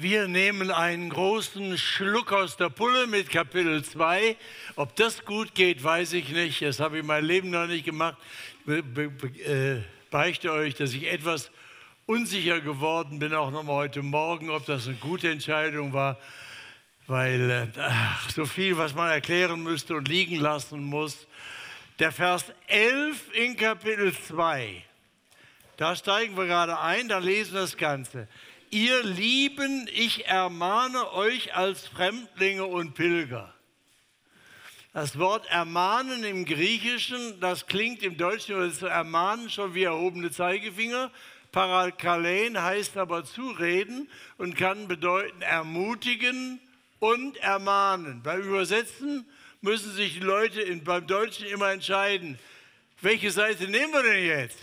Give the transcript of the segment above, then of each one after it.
Wir nehmen einen großen Schluck aus der Pulle mit Kapitel 2. Ob das gut geht, weiß ich nicht. Das habe ich mein Leben noch nicht gemacht. Be äh, beichte euch, dass ich etwas unsicher geworden bin, auch nochmal heute Morgen, ob das eine gute Entscheidung war, weil äh, ach, so viel, was man erklären müsste und liegen lassen muss. Der Vers 11 in Kapitel 2, da steigen wir gerade ein, da lesen wir das Ganze. Ihr Lieben, ich ermahne euch als Fremdlinge und Pilger. Das Wort ermahnen im Griechischen, das klingt im Deutschen oder zu ermahnen schon wie erhobene Zeigefinger. Parakalein heißt aber zureden und kann bedeuten ermutigen und ermahnen. Beim Übersetzen müssen sich die Leute in, beim Deutschen immer entscheiden, welche Seite nehmen wir denn jetzt?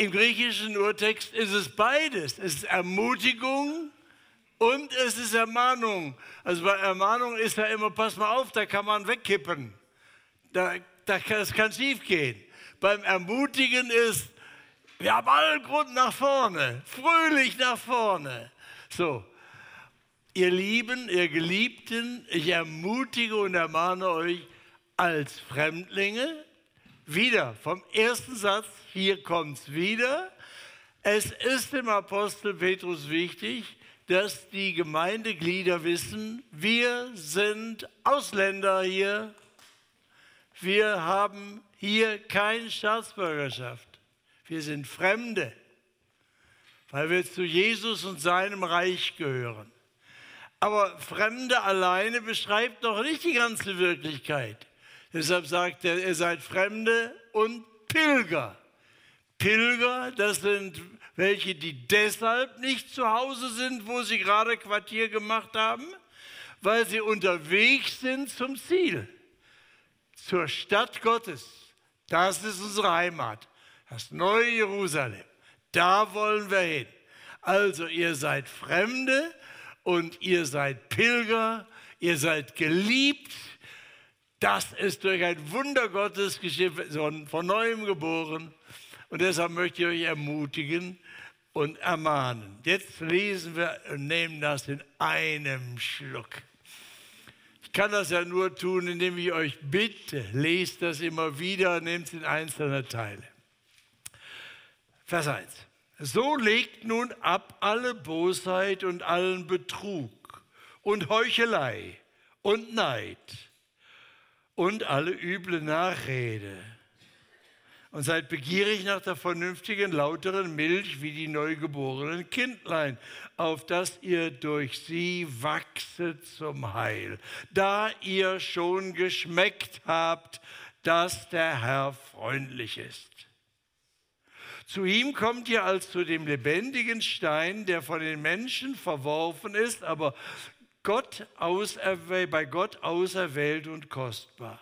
Im griechischen Urtext ist es beides. Es ist Ermutigung und es ist Ermahnung. Also bei Ermahnung ist ja immer, pass mal auf, da kann man wegkippen. Da, da kann, das kann schief gehen. Beim Ermutigen ist, wir haben allen Grund nach vorne, fröhlich nach vorne. So, ihr Lieben, ihr Geliebten, ich ermutige und ermahne euch als Fremdlinge, wieder vom ersten Satz, hier kommt es wieder. Es ist dem Apostel Petrus wichtig, dass die Gemeindeglieder wissen, wir sind Ausländer hier. Wir haben hier keine Staatsbürgerschaft. Wir sind Fremde, weil wir zu Jesus und seinem Reich gehören. Aber Fremde alleine beschreibt noch nicht die ganze Wirklichkeit. Deshalb sagt er, ihr seid Fremde und Pilger. Pilger, das sind welche, die deshalb nicht zu Hause sind, wo sie gerade Quartier gemacht haben, weil sie unterwegs sind zum Ziel, zur Stadt Gottes. Das ist unsere Heimat, das neue Jerusalem. Da wollen wir hin. Also ihr seid Fremde und ihr seid Pilger, ihr seid geliebt, das ist durch ein Wunder Gottes geschehen, von neuem geboren. Und deshalb möchte ich euch ermutigen und ermahnen. Jetzt lesen wir und nehmen das in einem Schluck. Ich kann das ja nur tun, indem ich euch bitte, lest das immer wieder, nehmt es in einzelne Teile. Vers 1. So legt nun ab alle Bosheit und allen Betrug und Heuchelei und Neid und alle üble Nachrede. Und seid begierig nach der vernünftigen, lauteren Milch wie die neugeborenen Kindlein, auf dass ihr durch sie wachset zum Heil, da ihr schon geschmeckt habt, dass der Herr freundlich ist. Zu ihm kommt ihr als zu dem lebendigen Stein, der von den Menschen verworfen ist, aber Gott bei Gott auserwählt und kostbar.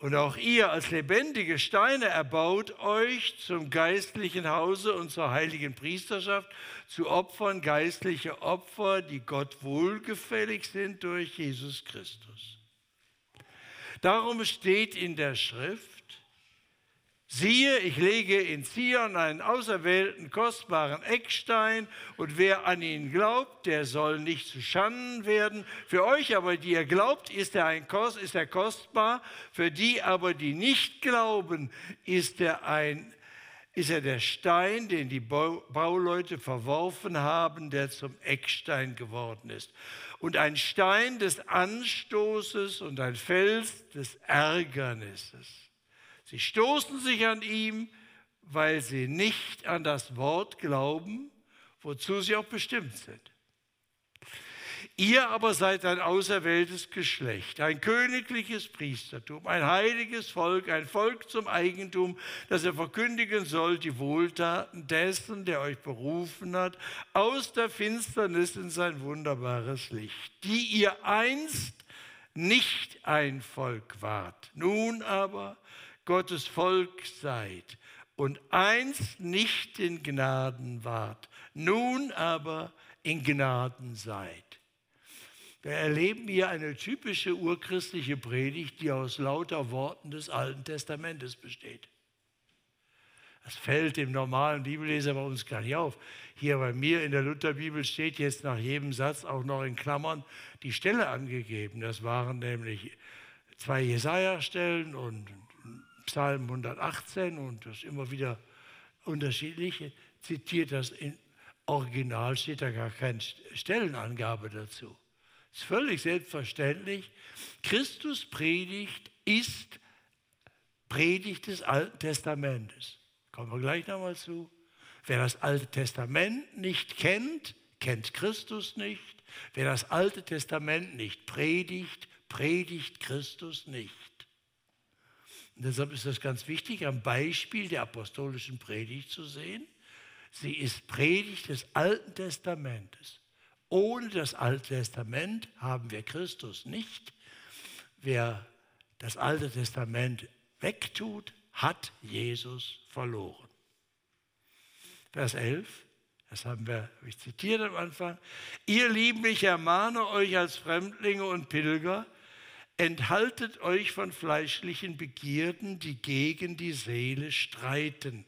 Und auch ihr als lebendige Steine erbaut euch zum geistlichen Hause und zur heiligen Priesterschaft, zu Opfern geistliche Opfer, die Gott wohlgefällig sind durch Jesus Christus. Darum steht in der Schrift, Siehe, ich lege in Zion einen auserwählten, kostbaren Eckstein, und wer an ihn glaubt, der soll nicht zu Schanden werden. Für euch aber, die ihr glaubt, ist er, ein, ist er kostbar. Für die aber, die nicht glauben, ist er, ein, ist er der Stein, den die Bauleute verworfen haben, der zum Eckstein geworden ist. Und ein Stein des Anstoßes und ein Fels des Ärgernisses. Sie stoßen sich an ihm, weil sie nicht an das Wort glauben, wozu sie auch bestimmt sind. Ihr aber seid ein auserwähltes Geschlecht, ein königliches Priestertum, ein heiliges Volk, ein Volk zum Eigentum, das er verkündigen soll, die Wohltaten dessen, der euch berufen hat, aus der Finsternis in sein wunderbares Licht, die ihr einst nicht ein Volk wart, nun aber Gottes Volk seid und einst nicht in Gnaden wart, nun aber in Gnaden seid. Wir erleben hier eine typische urchristliche Predigt, die aus lauter Worten des Alten Testamentes besteht. Das fällt dem normalen Bibelleser bei uns gar nicht auf. Hier bei mir in der Lutherbibel steht jetzt nach jedem Satz auch noch in Klammern die Stelle angegeben. Das waren nämlich zwei Jesaja-Stellen und Psalm 118 und das immer wieder unterschiedliche. Zitiert das in Original, steht da gar keine Stellenangabe dazu. Ist völlig selbstverständlich. Christus Predigt ist Predigt des Alten Testamentes. Kommen wir gleich nochmal zu. Wer das Alte Testament nicht kennt, kennt Christus nicht. Wer das Alte Testament nicht predigt, predigt Christus nicht. Und deshalb ist es ganz wichtig, am Beispiel der apostolischen Predigt zu sehen. Sie ist Predigt des Alten Testamentes. Ohne das Alte Testament haben wir Christus nicht. Wer das Alte Testament wegtut, hat Jesus verloren. Vers 11, das haben wir ich zitiert am Anfang. Ihr Lieben, ich ermahne euch als Fremdlinge und Pilger, enthaltet euch von fleischlichen Begierden, die gegen die Seele streiten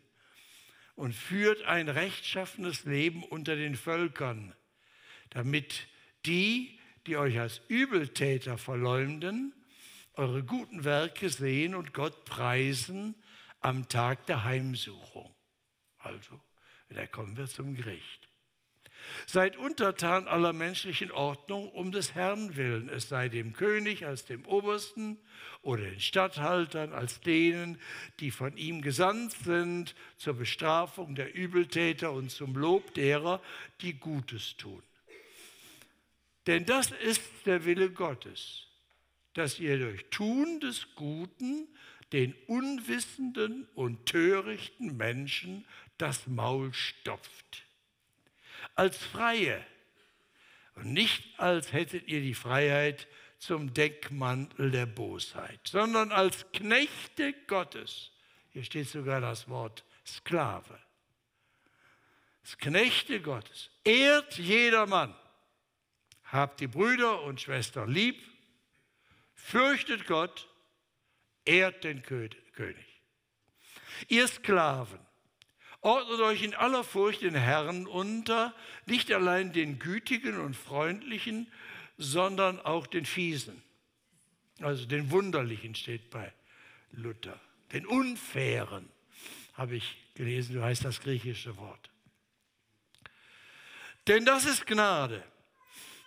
und führt ein rechtschaffenes Leben unter den Völkern, damit die, die euch als Übeltäter verleumden, eure guten Werke sehen und Gott preisen am Tag der Heimsuchung. Also, da kommen wir zum Gericht. Seid untertan aller menschlichen Ordnung um des Herrn willen, es sei dem König als dem Obersten oder den Statthaltern als denen, die von ihm gesandt sind zur Bestrafung der Übeltäter und zum Lob derer, die Gutes tun. Denn das ist der Wille Gottes, dass ihr durch Tun des Guten den unwissenden und törichten Menschen das Maul stopft. Als Freie und nicht als hättet ihr die Freiheit zum Deckmantel der Bosheit, sondern als Knechte Gottes. Hier steht sogar das Wort Sklave. Das Knechte Gottes. Ehrt jedermann. Habt die Brüder und Schwestern lieb Fürchtet Gott, ehrt den König. Ihr Sklaven, ordnet euch in aller Furcht den Herrn unter, nicht allein den Gütigen und Freundlichen, sondern auch den Fiesen. Also den Wunderlichen steht bei Luther. Den Unfairen habe ich gelesen, so heißt das griechische Wort. Denn das ist Gnade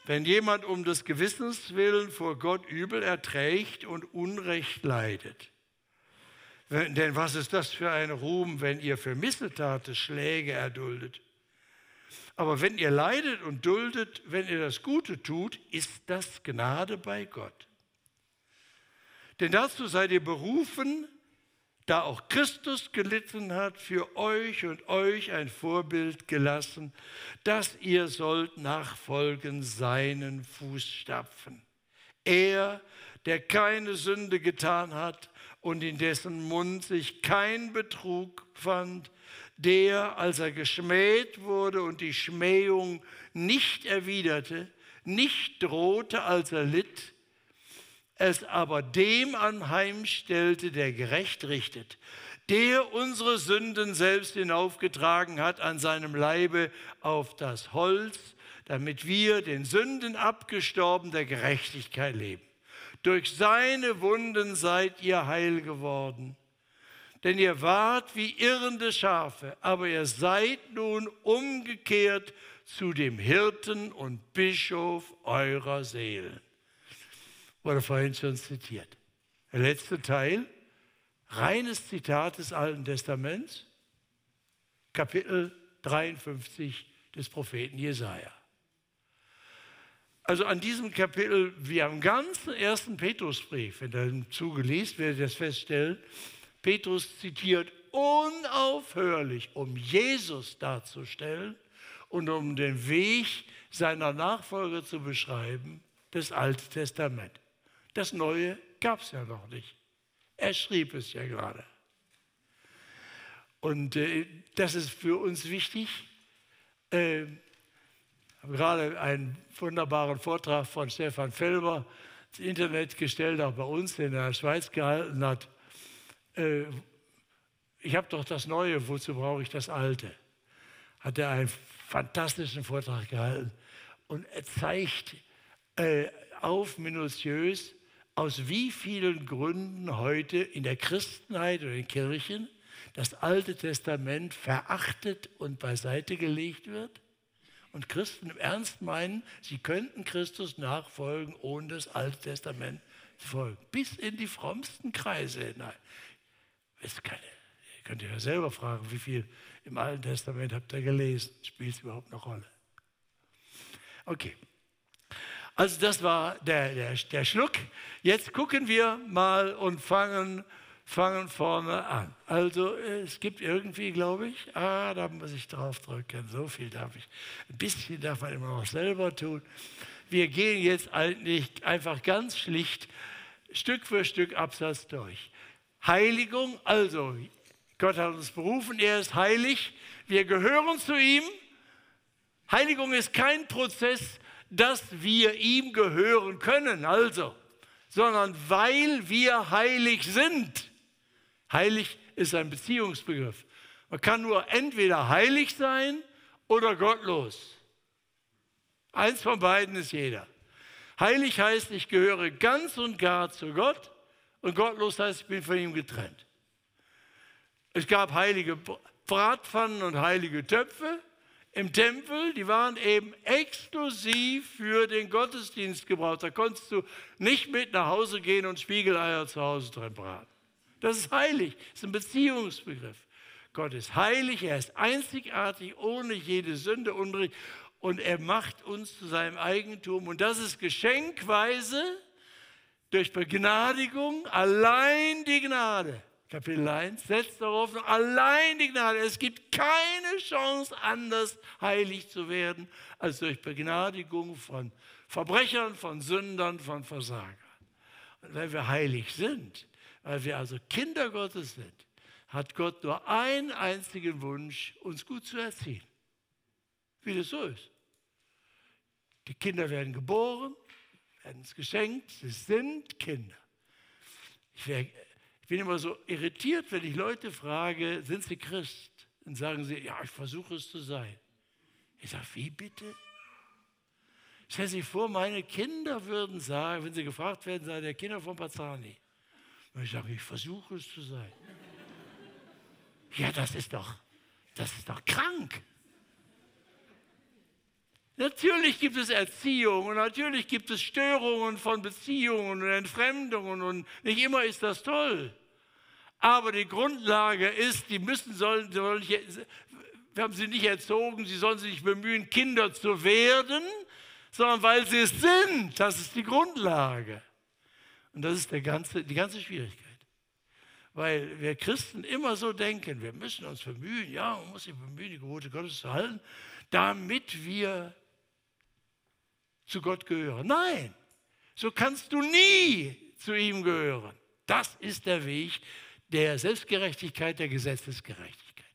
wenn jemand um des Gewissens willen vor Gott übel erträgt und Unrecht leidet. Denn was ist das für ein Ruhm, wenn ihr für Missetate Schläge erduldet? Aber wenn ihr leidet und duldet, wenn ihr das Gute tut, ist das Gnade bei Gott. Denn dazu seid ihr berufen, da auch Christus gelitten hat, für euch und euch ein Vorbild gelassen, dass ihr sollt nachfolgen seinen Fußstapfen. Er, der keine Sünde getan hat und in dessen Mund sich kein Betrug fand, der, als er geschmäht wurde und die Schmähung nicht erwiderte, nicht drohte, als er litt, es aber dem anheimstellte, der gerecht richtet, der unsere Sünden selbst hinaufgetragen hat an seinem Leibe auf das Holz, damit wir den Sünden abgestorben der Gerechtigkeit leben. Durch seine Wunden seid ihr heil geworden. Denn ihr wart wie irrende Schafe, aber ihr seid nun umgekehrt zu dem Hirten und Bischof eurer Seelen wurde vorhin schon zitiert. Der letzte Teil, reines Zitat des Alten Testaments, Kapitel 53 des Propheten Jesaja. Also an diesem Kapitel, wie am ganzen ersten Petrusbrief, wenn er zugeliest, werdet ihr das feststellen, Petrus zitiert unaufhörlich, um Jesus darzustellen und um den Weg seiner Nachfolger zu beschreiben, das Alte Testament. Das Neue gab es ja noch nicht. Er schrieb es ja gerade. Und äh, das ist für uns wichtig. Äh, gerade einen wunderbaren Vortrag von Stefan Felber ins Internet gestellt, auch bei uns, den er in der Schweiz gehalten hat. Äh, ich habe doch das Neue, wozu brauche ich das Alte? Hat er einen fantastischen Vortrag gehalten. Und er zeigt äh, auf minutiös, aus wie vielen Gründen heute in der Christenheit oder in Kirchen das Alte Testament verachtet und beiseite gelegt wird und Christen im Ernst meinen, sie könnten Christus nachfolgen, ohne das Alte Testament zu folgen. Bis in die frommsten Kreise hinein. Ist keine, ihr könnt ja selber fragen, wie viel im Alten Testament habt ihr gelesen? Spielt es überhaupt eine Rolle? Okay. Also das war der, der, der Schluck. Jetzt gucken wir mal und fangen, fangen vorne an. Also es gibt irgendwie, glaube ich, ah, da muss ich drauf drücken, so viel darf ich. Ein bisschen darf man immer noch selber tun. Wir gehen jetzt eigentlich einfach ganz schlicht Stück für Stück Absatz durch. Heiligung, also Gott hat uns berufen, er ist heilig, wir gehören zu ihm. Heiligung ist kein Prozess, dass wir ihm gehören können, also, sondern weil wir heilig sind. Heilig ist ein Beziehungsbegriff. Man kann nur entweder heilig sein oder gottlos. Eins von beiden ist jeder. Heilig heißt, ich gehöre ganz und gar zu Gott und gottlos heißt, ich bin von ihm getrennt. Es gab heilige Bratpfannen und heilige Töpfe im Tempel, die waren eben exklusiv für den Gottesdienst gebraucht. Da konntest du nicht mit nach Hause gehen und Spiegeleier zu Hause drin braten. Das ist heilig, das ist ein Beziehungsbegriff. Gott ist heilig, er ist einzigartig, ohne jede Sünde, Unrecht und er macht uns zu seinem Eigentum. Und das ist geschenkweise durch Begnadigung, allein die Gnade. Kapitel 1 setzt darauf allein die Gnade. Es gibt keine Chance, anders heilig zu werden, als durch Begnadigung von Verbrechern, von Sündern, von Versagern. Und wenn wir heilig sind, weil wir also Kinder Gottes sind, hat Gott nur einen einzigen Wunsch, uns gut zu erziehen. Wie das so ist. Die Kinder werden geboren, werden es geschenkt, sie sind Kinder. Ich wäre ich bin immer so irritiert, wenn ich Leute frage, sind sie Christ? Dann sagen sie, ja, ich versuche es zu sein. Ich sage, wie bitte? Stellen Sie sich vor, meine Kinder würden sagen, wenn sie gefragt werden, sei der Kinder von Pazani. Ich sage, ich versuche es zu sein. ja, das ist doch, das ist doch krank. Natürlich gibt es Erziehung und natürlich gibt es Störungen von Beziehungen und Entfremdungen und nicht immer ist das toll. Aber die Grundlage ist, die müssen, sollen, sollen wir haben sie nicht erzogen, sie sollen sich nicht bemühen, Kinder zu werden, sondern weil sie es sind. Das ist die Grundlage. Und das ist der ganze, die ganze Schwierigkeit. Weil wir Christen immer so denken, wir müssen uns bemühen, ja, man muss sich bemühen, die Gebote Gottes zu halten, damit wir zu Gott gehören. Nein, so kannst du nie zu ihm gehören. Das ist der Weg der Selbstgerechtigkeit, der Gesetzesgerechtigkeit.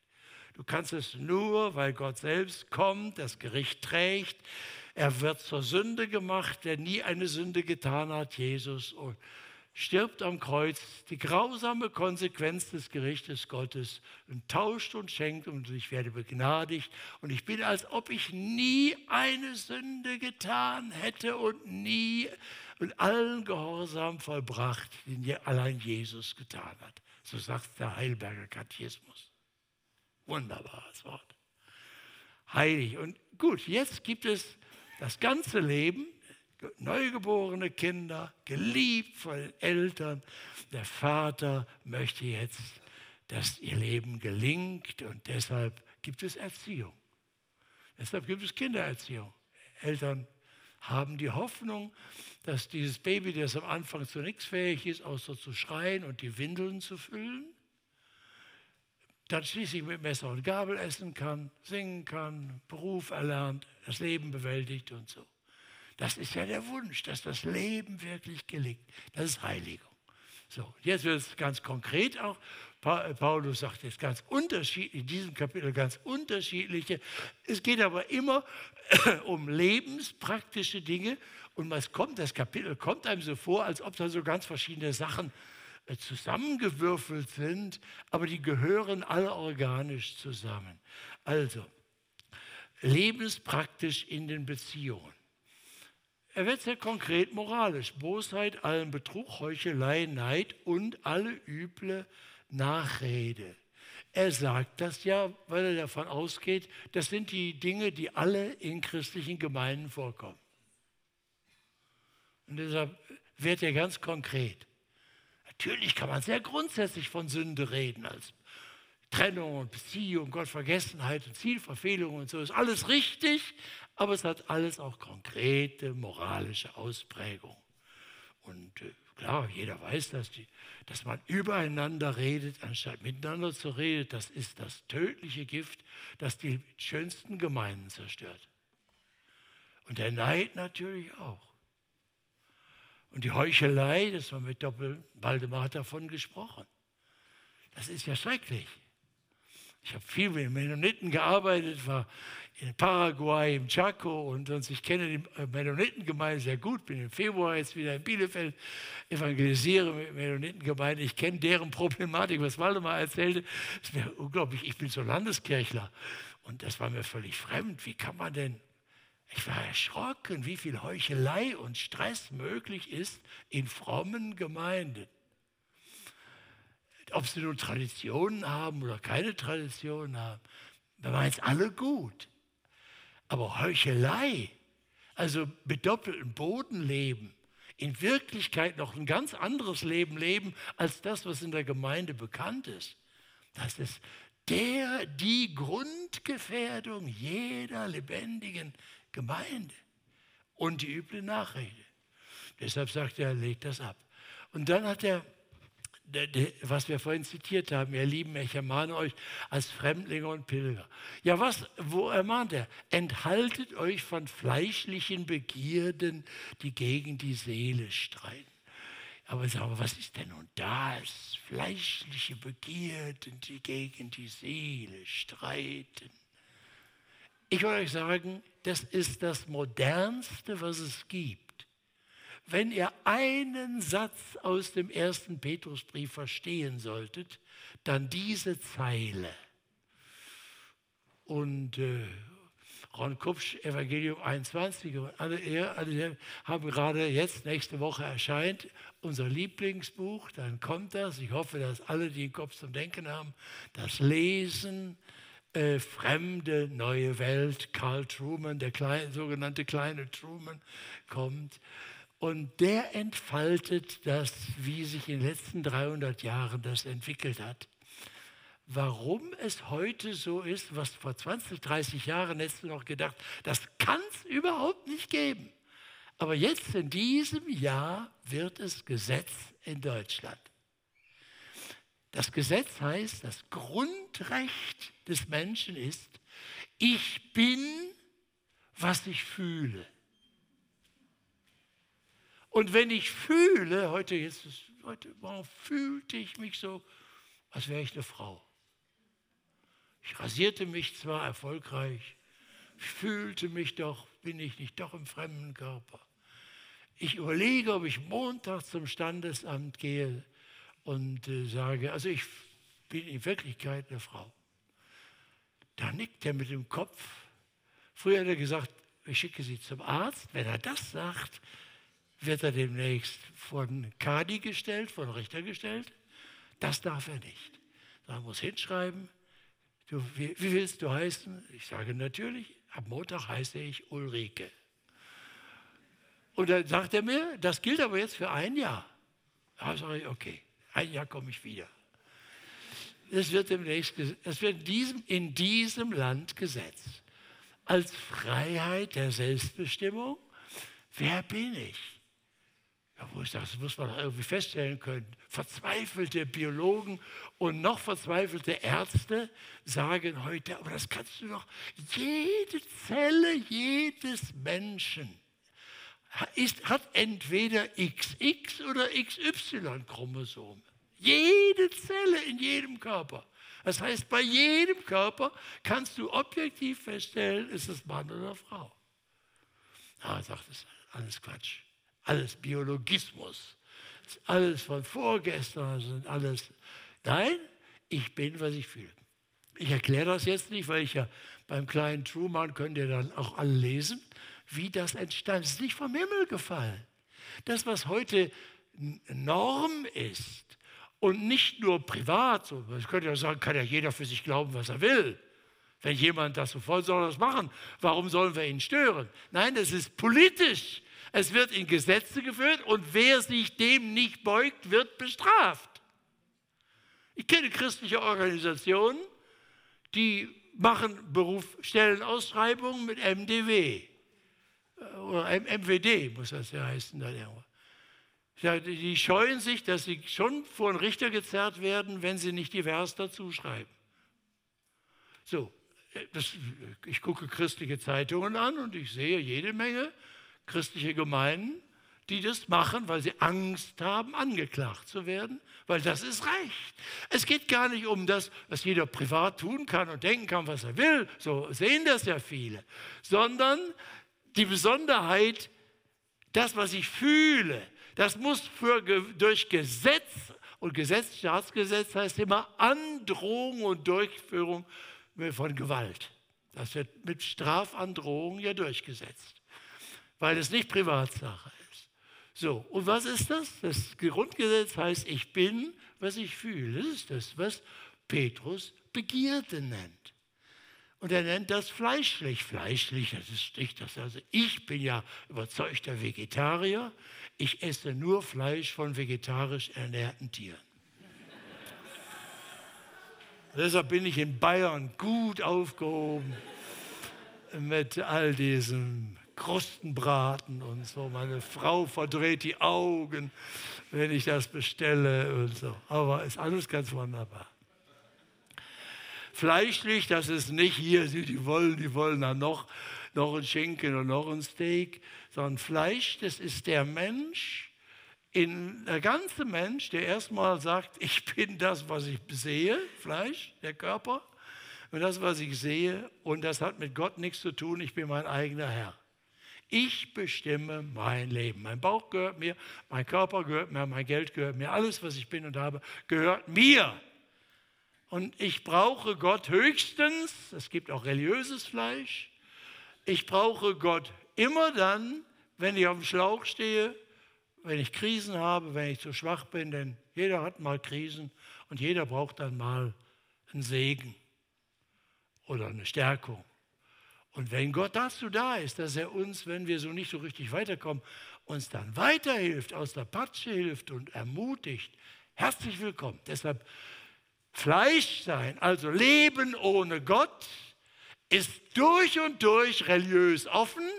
Du kannst es nur, weil Gott selbst kommt, das Gericht trägt. Er wird zur Sünde gemacht, der nie eine Sünde getan hat, Jesus. Und stirbt am Kreuz, die grausame Konsequenz des Gerichtes Gottes und tauscht und schenkt und ich werde begnadigt und ich bin, als ob ich nie eine Sünde getan hätte und nie und allen Gehorsam vollbracht, den allein Jesus getan hat. So sagt der Heidelberger Katechismus. Wunderbares Wort. Heilig. Und gut, jetzt gibt es das ganze Leben neugeborene Kinder, geliebt von den Eltern. Der Vater möchte jetzt, dass ihr Leben gelingt und deshalb gibt es Erziehung. Deshalb gibt es Kindererziehung. Eltern haben die Hoffnung, dass dieses Baby, das am Anfang zu nichts fähig ist, außer zu schreien und die Windeln zu füllen, dann schließlich mit Messer und Gabel essen kann, singen kann, Beruf erlernt, das Leben bewältigt und so. Das ist ja der Wunsch, dass das Leben wirklich gelingt. Das ist Heiligung. So, jetzt wird es ganz konkret auch. Paulus sagt jetzt ganz unterschiedlich, in diesem Kapitel ganz unterschiedliche. Es geht aber immer um lebenspraktische Dinge. Und was kommt, das Kapitel kommt einem so vor, als ob da so ganz verschiedene Sachen äh, zusammengewürfelt sind, aber die gehören alle organisch zusammen. Also, lebenspraktisch in den Beziehungen. Er wird sehr konkret moralisch. Bosheit, allen Betrug, Heuchelei, Neid und alle üble Nachrede. Er sagt das ja, weil er davon ausgeht, das sind die Dinge, die alle in christlichen Gemeinden vorkommen. Und deshalb wird er ganz konkret. Natürlich kann man sehr grundsätzlich von Sünde reden, als Trennung und Beziehung, Gottvergessenheit und Zielverfehlung und so ist alles richtig, aber es hat alles auch konkrete moralische Ausprägung. Und äh, klar, jeder weiß, dass, die, dass man übereinander redet, anstatt miteinander zu reden. Das ist das tödliche Gift, das die schönsten Gemeinden zerstört. Und der Neid natürlich auch. Und die Heuchelei, das war mit Doppel, Waldemar hat davon gesprochen. Das ist ja schrecklich. Ich habe viel mit Mennoniten gearbeitet, war in Paraguay, im Chaco und, und ich kenne die Mennonitengemeinde sehr gut. Bin im Februar jetzt wieder in Bielefeld, evangelisiere mit Mennonitengemeinde. Ich kenne deren Problematik, was Waldemar erzählte. Das ist mir unglaublich. Ich bin so Landeskirchler und das war mir völlig fremd. Wie kann man denn ich war erschrocken, wie viel Heuchelei und Stress möglich ist in frommen Gemeinden. Ob sie nun Traditionen haben oder keine Traditionen haben, wir meinen es alle gut. Aber Heuchelei, also mit doppeltem Boden leben, in Wirklichkeit noch ein ganz anderes Leben leben als das, was in der Gemeinde bekannt ist, das ist der, die Grundgefährdung jeder lebendigen Gemeinde und die üble Nachrede. Deshalb sagt er, legt das ab. Und dann hat er, was wir vorhin zitiert haben, ihr Lieben, ich ermahne euch als Fremdlinge und Pilger. Ja, was, wo ermahnt er? Enthaltet euch von fleischlichen Begierden, die gegen die Seele streiten. Aber sagen wir, was ist denn nun das? Fleischliche Begierden, die gegen die Seele streiten. Ich will euch sagen, das ist das Modernste, was es gibt. Wenn ihr einen Satz aus dem ersten Petrusbrief verstehen solltet, dann diese Zeile. Und äh, Ron Kupsch, Evangelium 21, und alle, alle haben gerade jetzt, nächste Woche erscheint, unser Lieblingsbuch, dann kommt das. Ich hoffe, dass alle, die den Kopf zum Denken haben, das lesen, äh, fremde neue Welt, Carl Truman, der kleine, sogenannte kleine Truman, kommt. Und der entfaltet das, wie sich in den letzten 300 Jahren das entwickelt hat. Warum es heute so ist, was vor 20, 30 Jahren hättest du noch gedacht, das kann es überhaupt nicht geben. Aber jetzt in diesem Jahr wird es Gesetz in Deutschland. Das Gesetz heißt, das Grundrecht des Menschen ist, ich bin, was ich fühle. Und wenn ich fühle, heute, jetzt heute warum fühlte ich mich so, als wäre ich eine Frau. Ich rasierte mich zwar erfolgreich, fühlte mich doch, bin ich nicht doch im fremden Körper. Ich überlege, ob ich Montag zum Standesamt gehe und äh, sage, also ich bin in Wirklichkeit eine Frau. Da nickt er mit dem Kopf. Früher hat er gesagt, ich schicke Sie zum Arzt. Wenn er das sagt, wird er demnächst von Kadi gestellt, von Richter gestellt. Das darf er nicht. Er muss hinschreiben, du, wie, wie willst du heißen? Ich sage natürlich, am Montag heiße ich Ulrike. Und dann sagt er mir, das gilt aber jetzt für ein Jahr. Da sage ich, okay. Ein Jahr komme ich wieder. Es wird, demnächst, es wird in, diesem, in diesem Land gesetzt. Als Freiheit der Selbstbestimmung. Wer bin ich? Ja, wo ich sage, das muss man doch irgendwie feststellen können. Verzweifelte Biologen und noch verzweifelte Ärzte sagen heute, aber das kannst du doch, jede Zelle jedes Menschen ist, hat entweder XX oder XY-Chromosom. Jede Zelle in jedem Körper. Das heißt, bei jedem Körper kannst du objektiv feststellen, ist es Mann oder Frau. Ja, sagt es, alles Quatsch. Alles Biologismus. alles von vorgestern, sind alles. Nein, ich bin, was ich fühle. Ich erkläre das jetzt nicht, weil ich ja beim kleinen Truman, könnt ihr dann auch alle lesen, wie das entstand. Es ist nicht vom Himmel gefallen. Das, was heute Norm ist und nicht nur privat, so, das könnte ja sagen, kann ja jeder für sich glauben, was er will. Wenn jemand das so voll soll, das machen. Warum sollen wir ihn stören? Nein, das ist politisch. Es wird in Gesetze geführt und wer sich dem nicht beugt, wird bestraft. Ich kenne christliche Organisationen, die machen Berufsstellenausschreibungen mit MDW oder MWD muss das ja heißen. Die scheuen sich, dass sie schon vor einen Richter gezerrt werden, wenn sie nicht divers dazu schreiben. So, das, ich gucke christliche Zeitungen an und ich sehe jede Menge christliche Gemeinden, die das machen, weil sie Angst haben, angeklagt zu werden, weil das ist Recht. Es geht gar nicht um das, was jeder privat tun kann und denken kann, was er will, so sehen das ja viele, sondern die Besonderheit, das, was ich fühle, das muss für, durch Gesetz, und Gesetz, Staatsgesetz heißt immer Androhung und Durchführung von Gewalt. Das wird mit Strafandrohung ja durchgesetzt, weil es nicht Privatsache ist. So, und was ist das? Das Grundgesetz heißt, ich bin, was ich fühle. Das ist das, was Petrus Begierde nennt. Und er nennt das fleischlich. Fleischlich, das ist nicht das. Also ich bin ja überzeugter Vegetarier. Ich esse nur Fleisch von vegetarisch ernährten Tieren. Deshalb bin ich in Bayern gut aufgehoben mit all diesem Krustenbraten und so. Meine Frau verdreht die Augen, wenn ich das bestelle und so. Aber ist alles ganz wunderbar. Fleischlich, das ist nicht hier, die wollen, die wollen dann noch, noch ein Schinken und noch ein Steak, sondern Fleisch, das ist der Mensch, in der ganze Mensch, der erstmal sagt, ich bin das, was ich sehe, Fleisch, der Körper, und das, was ich sehe, und das hat mit Gott nichts zu tun, ich bin mein eigener Herr. Ich bestimme mein Leben. Mein Bauch gehört mir, mein Körper gehört mir, mein Geld gehört mir, alles, was ich bin und habe, gehört mir. Und ich brauche Gott höchstens, es gibt auch religiöses Fleisch, ich brauche Gott immer dann, wenn ich auf dem Schlauch stehe wenn ich Krisen habe, wenn ich zu schwach bin, denn jeder hat mal Krisen und jeder braucht dann mal einen Segen oder eine Stärkung. Und wenn Gott dazu da ist, dass er uns, wenn wir so nicht so richtig weiterkommen, uns dann weiterhilft, aus der Patsche hilft und ermutigt, herzlich willkommen. Deshalb Fleisch sein, also Leben ohne Gott, ist durch und durch religiös offen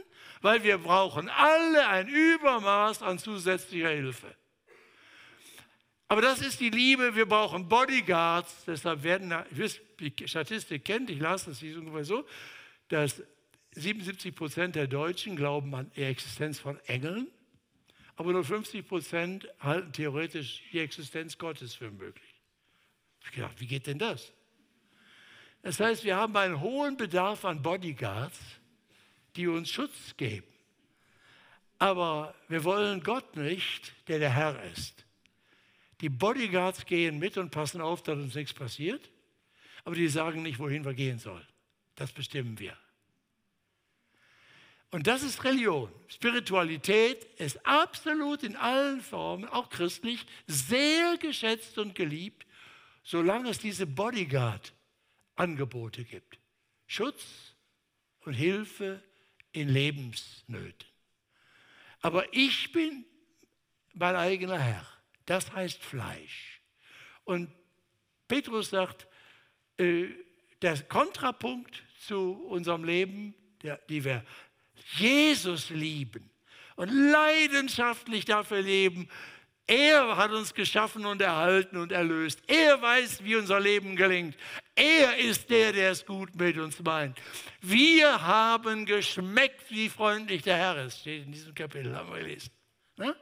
weil wir brauchen alle ein Übermaß an zusätzlicher Hilfe. Aber das ist die Liebe, wir brauchen Bodyguards, deshalb werden, ihr wisst, die Statistik kennt, ich las das ungefähr so, dass 77 Prozent der Deutschen glauben an die Existenz von Engeln, aber nur 50 Prozent halten theoretisch die Existenz Gottes für möglich. Ich gedacht, wie geht denn das? Das heißt, wir haben einen hohen Bedarf an Bodyguards, die uns Schutz geben. Aber wir wollen Gott nicht, der der Herr ist. Die Bodyguards gehen mit und passen auf, dass uns nichts passiert, aber die sagen nicht, wohin wir gehen sollen. Das bestimmen wir. Und das ist Religion. Spiritualität ist absolut in allen Formen, auch christlich, sehr geschätzt und geliebt, solange es diese Bodyguard-Angebote gibt. Schutz und Hilfe in Lebensnöten. Aber ich bin mein eigener Herr. Das heißt Fleisch. Und Petrus sagt, äh, der Kontrapunkt zu unserem Leben, der, die wir Jesus lieben und leidenschaftlich dafür leben, er hat uns geschaffen und erhalten und erlöst. Er weiß, wie unser Leben gelingt. Er ist der, der es gut mit uns meint. Wir haben geschmeckt, wie freundlich der Herr ist. Steht in diesem Kapitel, haben wir gelesen. Ne?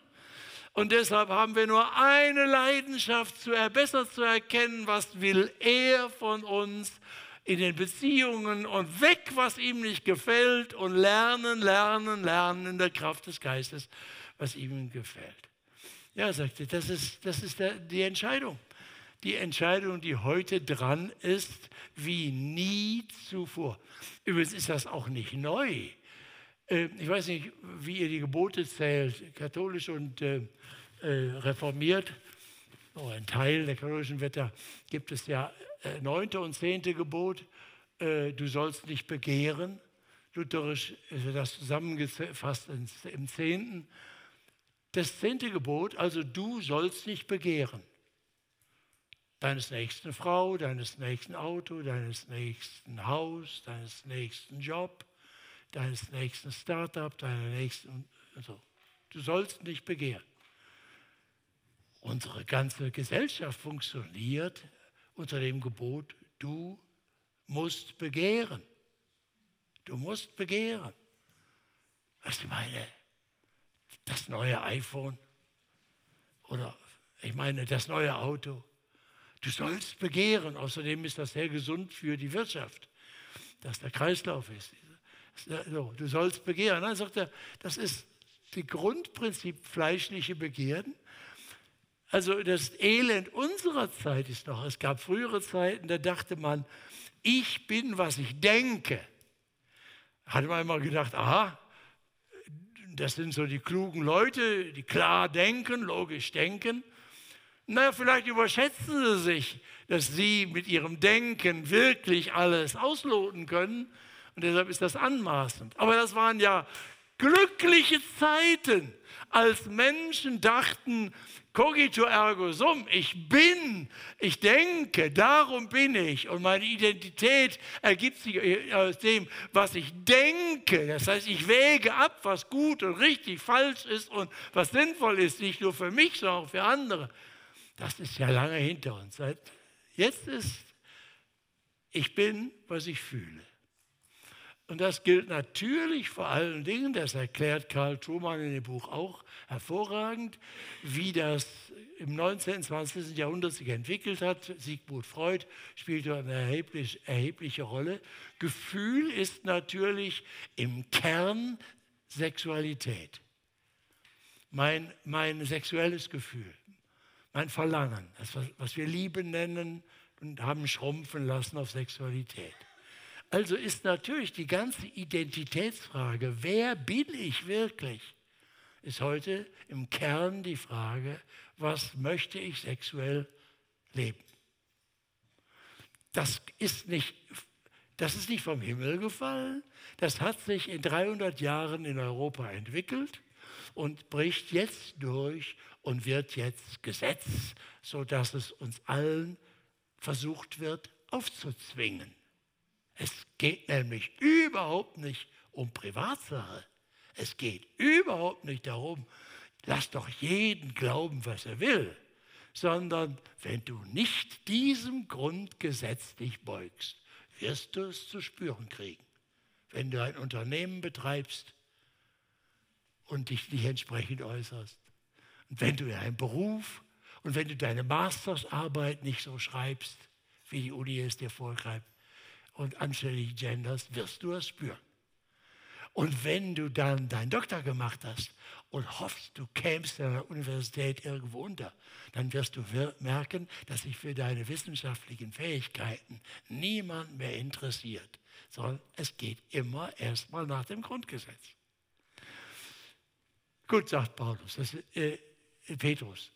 Und deshalb haben wir nur eine Leidenschaft, zu, besser zu erkennen, was will er von uns in den Beziehungen und weg, was ihm nicht gefällt und lernen, lernen, lernen in der Kraft des Geistes, was ihm gefällt. Ja, sagte, das ist, das ist der, die Entscheidung. Die Entscheidung, die heute dran ist, wie nie zuvor. Übrigens ist das auch nicht neu. Äh, ich weiß nicht, wie ihr die Gebote zählt, katholisch und äh, äh, reformiert. Oh, ein Teil der katholischen Wetter gibt es ja äh, neunte und zehnte Gebot. Äh, du sollst nicht begehren. Lutherisch ist das zusammengefasst im zehnten. Das zehnte Gebot, also du sollst nicht begehren. Deines nächsten Frau, deines nächsten Auto, deines nächsten Haus, deines nächsten Job, deines nächsten Startup, deiner nächsten. Also, du sollst nicht begehren. Unsere ganze Gesellschaft funktioniert unter dem Gebot, du musst begehren. Du musst begehren. Was ich meine, das neue iPhone oder ich meine das neue Auto. Du sollst begehren. Außerdem ist das sehr gesund für die Wirtschaft, dass der Kreislauf ist. So, du sollst begehren. Dann sagt er, das ist das Grundprinzip fleischliche Begehren. Also das Elend unserer Zeit ist noch, es gab frühere Zeiten, da dachte man, ich bin, was ich denke. Hat man immer gedacht, aha, das sind so die klugen Leute, die klar denken, logisch denken. Na, vielleicht überschätzen sie sich, dass sie mit ihrem Denken wirklich alles ausloten können. Und deshalb ist das anmaßend. Aber das waren ja glückliche Zeiten, als Menschen dachten, cogito ergo sum, ich bin, ich denke, darum bin ich. Und meine Identität ergibt sich aus dem, was ich denke. Das heißt, ich wäge ab, was gut und richtig, falsch ist und was sinnvoll ist, nicht nur für mich, sondern auch für andere. Das ist ja lange hinter uns. Jetzt ist, ich bin, was ich fühle. Und das gilt natürlich vor allen Dingen, das erklärt Karl Truman in dem Buch auch hervorragend, wie das im 19. und 20. Jahrhundert sich entwickelt hat. Sigmund Freud spielt eine erheblich, erhebliche Rolle. Gefühl ist natürlich im Kern Sexualität. Mein, mein sexuelles Gefühl, mein Verlangen, das, was wir Liebe nennen und haben schrumpfen lassen auf Sexualität. Also ist natürlich die ganze Identitätsfrage, wer bin ich wirklich, ist heute im Kern die Frage, was möchte ich sexuell leben. Das ist nicht, das ist nicht vom Himmel gefallen, das hat sich in 300 Jahren in Europa entwickelt und bricht jetzt durch und wird jetzt Gesetz, sodass es uns allen versucht wird aufzuzwingen. Es geht nämlich überhaupt nicht um Privatsache. Es geht überhaupt nicht darum, lass doch jeden glauben, was er will, sondern wenn du nicht diesem Grundgesetz dich beugst, wirst du es zu spüren kriegen. Wenn du ein Unternehmen betreibst und dich nicht entsprechend äußerst, und wenn du einen Beruf und wenn du deine Mastersarbeit nicht so schreibst, wie die Uni es dir vorschreibt, und anständig genders, wirst du es spüren. Und wenn du dann deinen Doktor gemacht hast und hoffst, du kämst an der Universität irgendwo unter, dann wirst du merken, dass sich für deine wissenschaftlichen Fähigkeiten niemand mehr interessiert, sondern es geht immer erstmal nach dem Grundgesetz. Gut, sagt Paulus, das, äh, Petrus.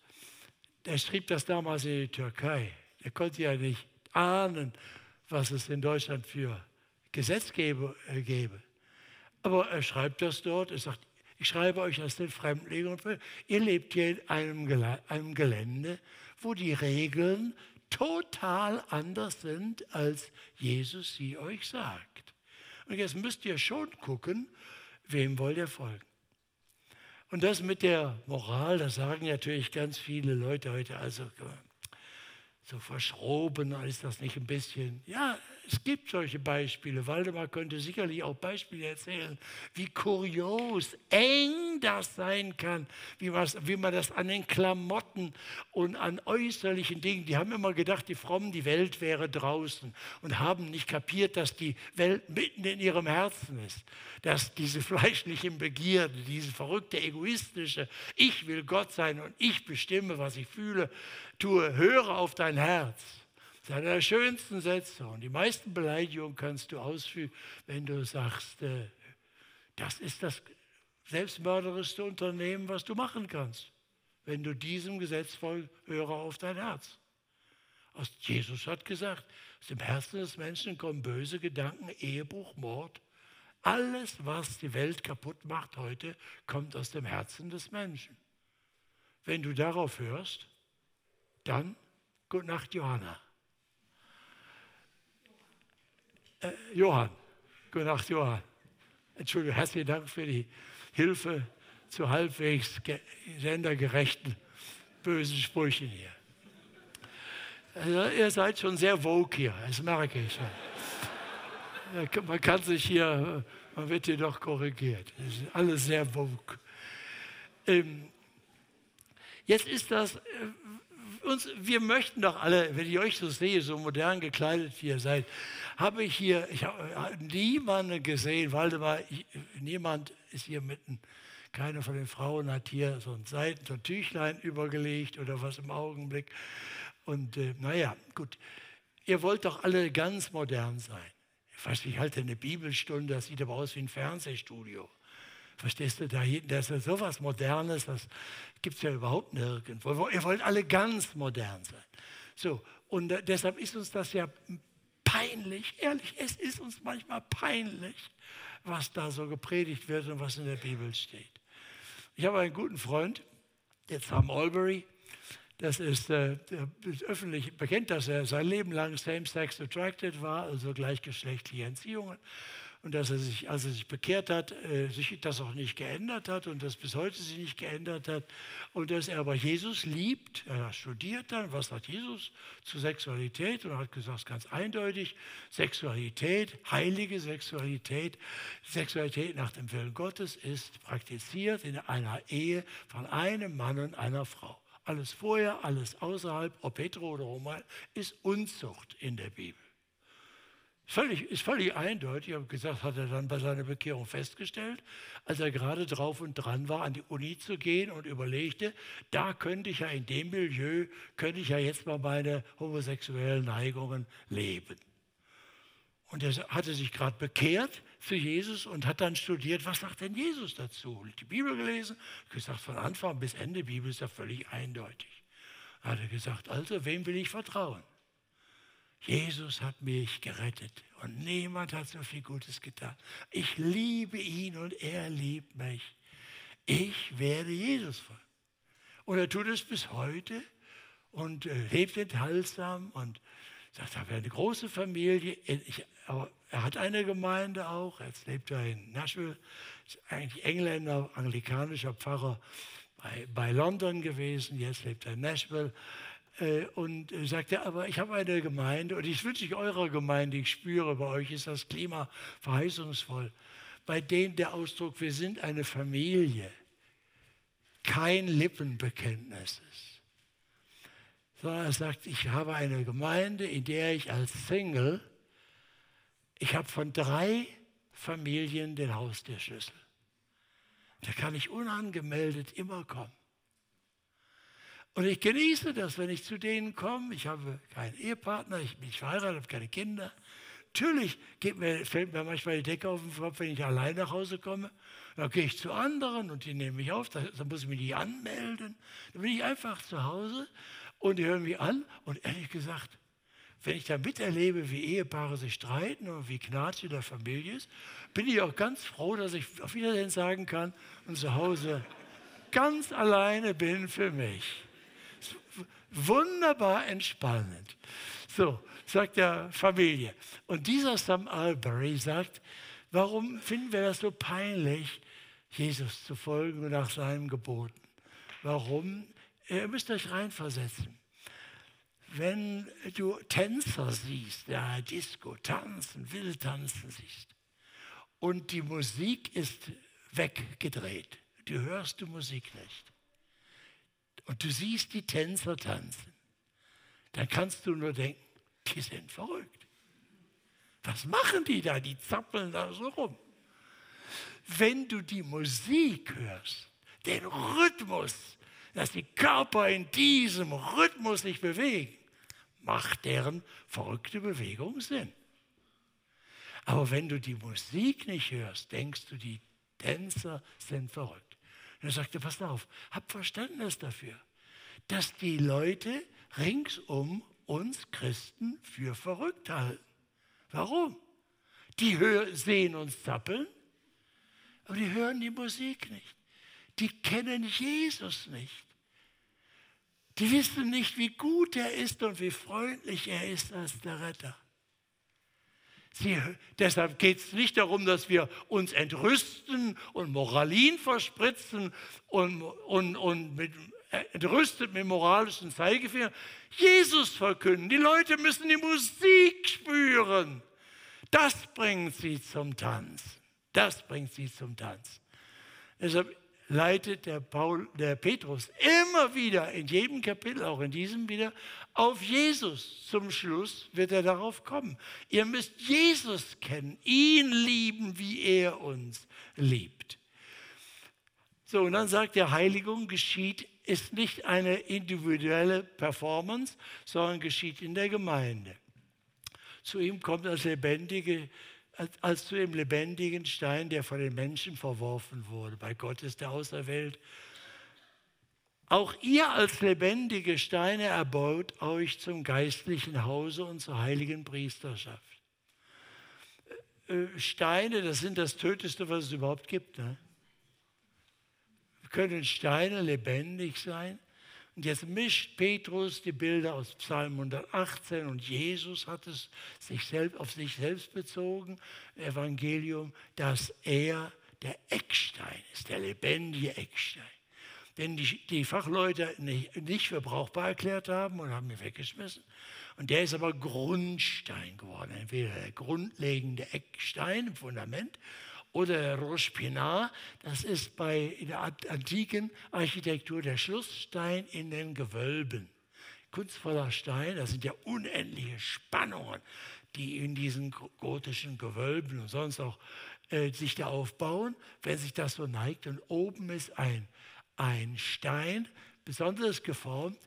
Der schrieb das damals in die Türkei. Er konnte ja nicht ahnen, was es in Deutschland für Gesetzgeber äh, gäbe. Aber er schreibt das dort, er sagt, ich schreibe euch als den Fremdlinge, ihr lebt hier in einem, einem Gelände, wo die Regeln total anders sind, als Jesus sie euch sagt. Und jetzt müsst ihr schon gucken, wem wollt ihr folgen. Und das mit der Moral, das sagen natürlich ganz viele Leute heute, also so verschroben, ist das nicht ein bisschen? Ja, es gibt solche Beispiele. Waldemar könnte sicherlich auch Beispiele erzählen, wie kurios, eng das sein kann, wie, was, wie man das an den Klamotten und an äußerlichen Dingen, die haben immer gedacht, die Frommen, die Welt wäre draußen und haben nicht kapiert, dass die Welt mitten in ihrem Herzen ist, dass diese fleischlichen Begierde, diese verrückte, egoistische, ich will Gott sein und ich bestimme, was ich fühle, tue, höre auf dein Herz das ist einer der schönsten Sätze. Und die meisten Beleidigungen kannst du ausführen, wenn du sagst, äh, das ist das selbstmörderischste Unternehmen, was du machen kannst. Wenn du diesem Gesetz folgst, höre auf dein Herz. Jesus hat gesagt, aus dem Herzen des Menschen kommen böse Gedanken, Ehebruch, Mord. Alles, was die Welt kaputt macht heute, kommt aus dem Herzen des Menschen. Wenn du darauf hörst, dann Gute Nacht, Johanna. Äh, Johann. Gute Nacht, Johann. Entschuldigung, herzlichen Dank für die Hilfe zu halbwegs gendergerechten bösen Sprüchen hier. Also, ihr seid schon sehr vogue hier, das merke ich schon. Man kann sich hier, man wird hier doch korrigiert. Das ist alles sehr vogue. Ähm, jetzt ist das, äh, uns, wir möchten doch alle, wenn ich euch so sehe, so modern gekleidet wie ihr seid, habe ich hier, ich habe niemanden gesehen, Waldemar, ich, niemand ist hier mitten, keine von den Frauen hat hier so ein Seiten, so ein Tüchlein übergelegt oder was im Augenblick. Und äh, naja, gut, ihr wollt doch alle ganz modern sein. Ich weiß, ich halte eine Bibelstunde, das sieht aber aus wie ein Fernsehstudio. Verstehst du, da hinten, das ist so was Modernes, das gibt es ja überhaupt nirgendwo. Ihr wollt alle ganz modern sein. So, und äh, deshalb ist uns das ja peinlich, ehrlich, es ist uns manchmal peinlich, was da so gepredigt wird und was in der Bibel steht. Ich habe einen guten Freund, der Tom Albury, das ist, äh, ist öffentlich bekannt, dass er sein Leben lang same-sex attracted war, also gleichgeschlechtliche Entziehungen und dass er sich, als er sich bekehrt hat, äh, sich das auch nicht geändert hat und das bis heute sich nicht geändert hat und dass er aber Jesus liebt. Er studiert dann, was sagt Jesus zu Sexualität und hat gesagt, ganz eindeutig, Sexualität, heilige Sexualität, Sexualität nach dem Willen Gottes ist praktiziert in einer Ehe von einem Mann und einer Frau. Alles vorher, alles außerhalb, ob hetero oder homo, ist Unzucht in der Bibel. Völlig, ist völlig eindeutig, habe gesagt, hat er dann bei seiner Bekehrung festgestellt, als er gerade drauf und dran war, an die Uni zu gehen und überlegte, da könnte ich ja in dem Milieu, könnte ich ja jetzt mal meine homosexuellen Neigungen leben. Und er hatte sich gerade bekehrt zu Jesus und hat dann studiert, was sagt denn Jesus dazu? Die Bibel gelesen, gesagt, von Anfang bis Ende, Bibel ist ja völlig eindeutig. Da hat er gesagt, also wem will ich vertrauen? Jesus hat mich gerettet und niemand hat so viel Gutes getan. Ich liebe ihn und er liebt mich. Ich werde Jesus folgen. Und er tut es bis heute und äh, lebt enthaltsam und sagt, er hat eine große Familie. Ich, er hat eine Gemeinde auch. Jetzt lebt er in Nashville. Ist eigentlich Engländer, anglikanischer Pfarrer bei, bei London gewesen. Jetzt lebt er in Nashville. Äh, und sagte, aber ich habe eine Gemeinde und ich wünsche eurer Gemeinde, ich spüre, bei euch ist das Klima verheißungsvoll. Bei denen der Ausdruck, wir sind eine Familie, kein Lippenbekenntnis ist. Sondern er sagt, ich habe eine Gemeinde, in der ich als Single, ich habe von drei Familien den Haustürschlüssel. Da kann ich unangemeldet immer kommen. Und ich genieße das, wenn ich zu denen komme. Ich habe keinen Ehepartner, ich bin nicht verheiratet, habe keine Kinder. Natürlich mir, fällt mir manchmal die Decke auf den Kopf, wenn ich allein nach Hause komme. Dann gehe ich zu anderen und die nehmen mich auf. Dann muss ich mich nicht anmelden. Dann bin ich einfach zu Hause und die hören mich an. Und ehrlich gesagt, wenn ich da miterlebe, wie Ehepaare sich streiten und wie Knatsch in der Familie ist, bin ich auch ganz froh, dass ich auf Wiedersehen sagen kann und zu Hause ganz alleine bin für mich wunderbar entspannend. So, sagt der Familie. Und dieser Sam Albury sagt, warum finden wir das so peinlich, Jesus zu folgen und nach seinen Geboten? Warum? Ihr müsst euch reinversetzen. wenn du Tänzer siehst, ja, Disco, tanzen, wild tanzen siehst und die Musik ist weggedreht, du hörst die Musik nicht und du siehst die Tänzer tanzen, dann kannst du nur denken, die sind verrückt. Was machen die da? Die zappeln da so rum. Wenn du die Musik hörst, den Rhythmus, dass die Körper in diesem Rhythmus sich bewegen, macht deren verrückte Bewegung Sinn. Aber wenn du die Musik nicht hörst, denkst du, die Tänzer sind verrückt. Und er sagte, pass auf, hab Verständnis dafür, dass die Leute ringsum uns Christen für verrückt halten. Warum? Die sehen uns zappeln, aber die hören die Musik nicht. Die kennen Jesus nicht. Die wissen nicht, wie gut er ist und wie freundlich er ist als der Retter. Sie, deshalb geht es nicht darum, dass wir uns entrüsten und Moralin verspritzen und, und, und mit, entrüstet mit moralischen Zeigefingern. Jesus verkünden. Die Leute müssen die Musik spüren. Das bringt sie zum Tanz. Das bringt sie zum Tanz. Deshalb leitet der, Paul, der Petrus immer wieder in jedem Kapitel, auch in diesem wieder, auf Jesus. Zum Schluss wird er darauf kommen. Ihr müsst Jesus kennen, ihn lieben, wie er uns liebt. So, und dann sagt er, Heiligung geschieht, ist nicht eine individuelle Performance, sondern geschieht in der Gemeinde. Zu ihm kommt als lebendige als zu dem lebendigen Stein, der von den Menschen verworfen wurde. Bei Gott ist er auserwählt. Auch ihr als lebendige Steine erbaut euch zum geistlichen Hause und zur heiligen Priesterschaft. Äh, äh, Steine, das sind das Töteste, was es überhaupt gibt. Ne? Können Steine lebendig sein? Und jetzt mischt Petrus die Bilder aus Psalm 118 und Jesus hat es sich selbst, auf sich selbst bezogen, Evangelium, dass er der Eckstein ist, der lebendige Eckstein. Den die, die Fachleute nicht, nicht für brauchbar erklärt haben und haben ihn weggeschmissen. Und der ist aber Grundstein geworden, entweder der grundlegende Eckstein im Fundament oder der Roche Pinard, das ist bei der antiken Architektur der Schlussstein in den Gewölben. Kunstvoller Stein, das sind ja unendliche Spannungen, die in diesen gotischen Gewölben und sonst auch äh, sich da aufbauen, wenn sich das so neigt. Und oben ist ein, ein Stein, besonders geformt,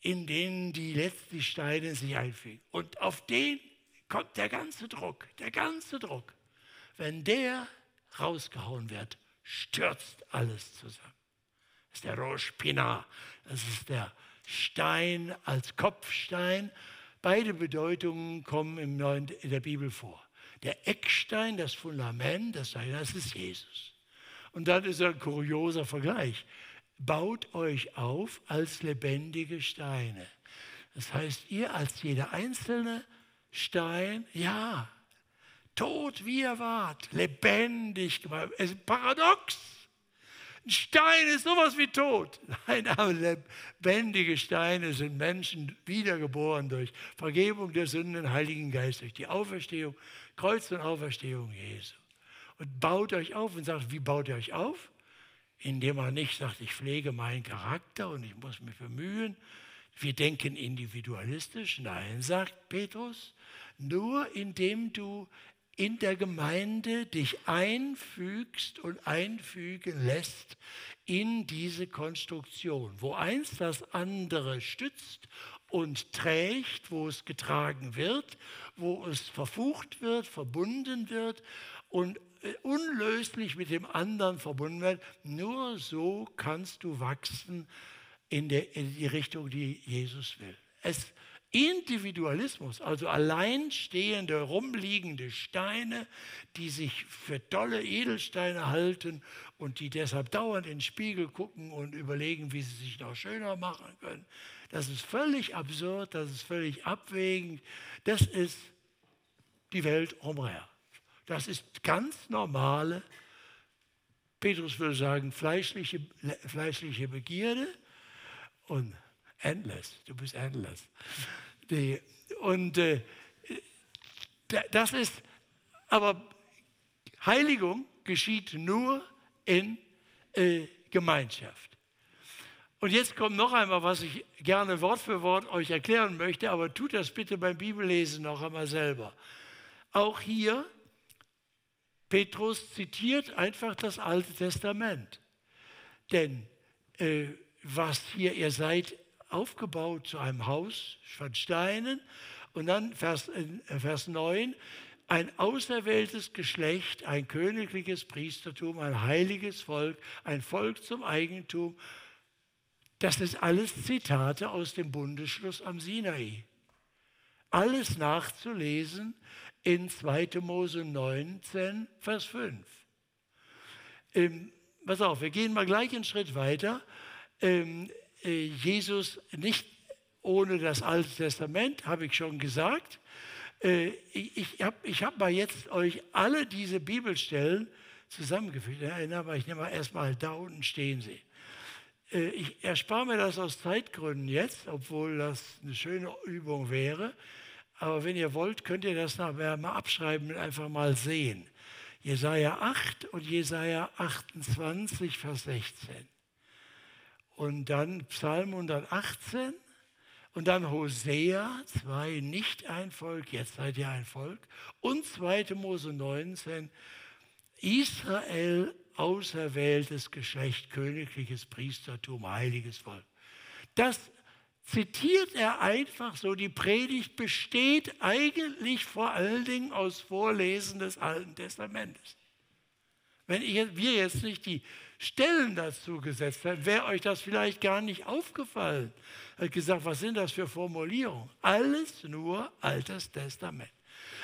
in den die letzten Steine sich einfügen. Und auf den kommt der ganze Druck, der ganze Druck. Wenn der rausgehauen wird, stürzt alles zusammen. Das ist der Roche Pinard. Das ist der Stein als Kopfstein. Beide Bedeutungen kommen im Neuen, in der Bibel vor. Der Eckstein, das Fundament, das, das ist Jesus. Und dann ist ein kurioser Vergleich. Baut euch auf als lebendige Steine. Das heißt, ihr als jeder einzelne Stein, ja, tot wie ihr wart, lebendig gemacht. Es ist paradox. Ein Stein ist sowas wie tot. Nein, aber lebendige Steine sind Menschen wiedergeboren durch Vergebung der Sünden, Heiligen Geist, durch die Auferstehung, Kreuz und Auferstehung Jesu. Und baut euch auf und sagt, wie baut ihr euch auf? Indem man nicht sagt, ich pflege meinen Charakter und ich muss mich bemühen. Wir denken individualistisch. Nein, sagt Petrus, nur indem du in der Gemeinde dich einfügst und einfügen lässt in diese Konstruktion, wo eins das andere stützt und trägt, wo es getragen wird, wo es verfucht wird, verbunden wird und äh, unlöslich mit dem anderen verbunden wird. Nur so kannst du wachsen in, der, in die Richtung, die Jesus will. Es Individualismus, also alleinstehende, rumliegende Steine, die sich für tolle Edelsteine halten und die deshalb dauernd in den Spiegel gucken und überlegen, wie sie sich noch schöner machen können. Das ist völlig absurd, das ist völlig abwägend. Das ist die Welt umher. Das ist ganz normale, Petrus würde sagen, fleischliche, fleischliche Begierde und Endless, du bist endless. Die, und äh, das ist, aber Heiligung geschieht nur in äh, Gemeinschaft. Und jetzt kommt noch einmal, was ich gerne Wort für Wort euch erklären möchte, aber tut das bitte beim Bibellesen noch einmal selber. Auch hier, Petrus zitiert einfach das Alte Testament. Denn äh, was hier, ihr seid aufgebaut zu einem Haus von Steinen und dann Vers, äh, Vers 9, ein auserwähltes Geschlecht, ein königliches Priestertum, ein heiliges Volk, ein Volk zum Eigentum. Das ist alles Zitate aus dem Bundesschluss am Sinai. Alles nachzulesen in 2. Mose 19, Vers 5. Ähm, pass auf, wir gehen mal gleich einen Schritt weiter. Ähm, äh, Jesus nicht ohne das Alte Testament, habe ich schon gesagt. Äh, ich habe ich hab mal jetzt euch alle diese Bibelstellen zusammengefügt. Aber ich nehme mal erstmal da unten stehen sie. Äh, ich erspare mir das aus Zeitgründen jetzt, obwohl das eine schöne Übung wäre. Aber wenn ihr wollt, könnt ihr das nachher mal abschreiben und einfach mal sehen. Jesaja 8 und Jesaja 28, Vers 16. Und dann Psalm 118 und dann Hosea 2, nicht ein Volk, jetzt seid ihr ein Volk. Und 2. Mose 19, Israel, auserwähltes Geschlecht, königliches Priestertum, heiliges Volk. Das zitiert er einfach so. Die Predigt besteht eigentlich vor allen Dingen aus Vorlesen des Alten Testamentes. Wenn ich, wir jetzt nicht die Stellen dazu gesetzt hätten, wäre euch das vielleicht gar nicht aufgefallen. Er hat gesagt, was sind das für Formulierungen? Alles nur Altes Testament.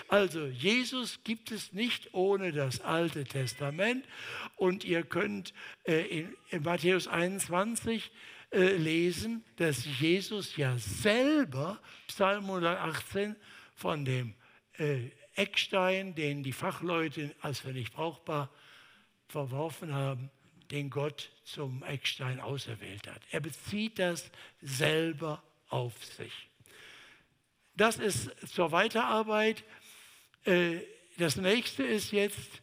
Also Jesus gibt es nicht ohne das Alte Testament und ihr könnt äh, in, in Matthäus 21 äh, lesen, dass Jesus ja selber, Psalm 118, von dem äh, Eckstein, den die Fachleute als nicht brauchbar verworfen haben, den Gott zum Eckstein auserwählt hat. Er bezieht das selber auf sich. Das ist zur Weiterarbeit. Äh, das nächste ist jetzt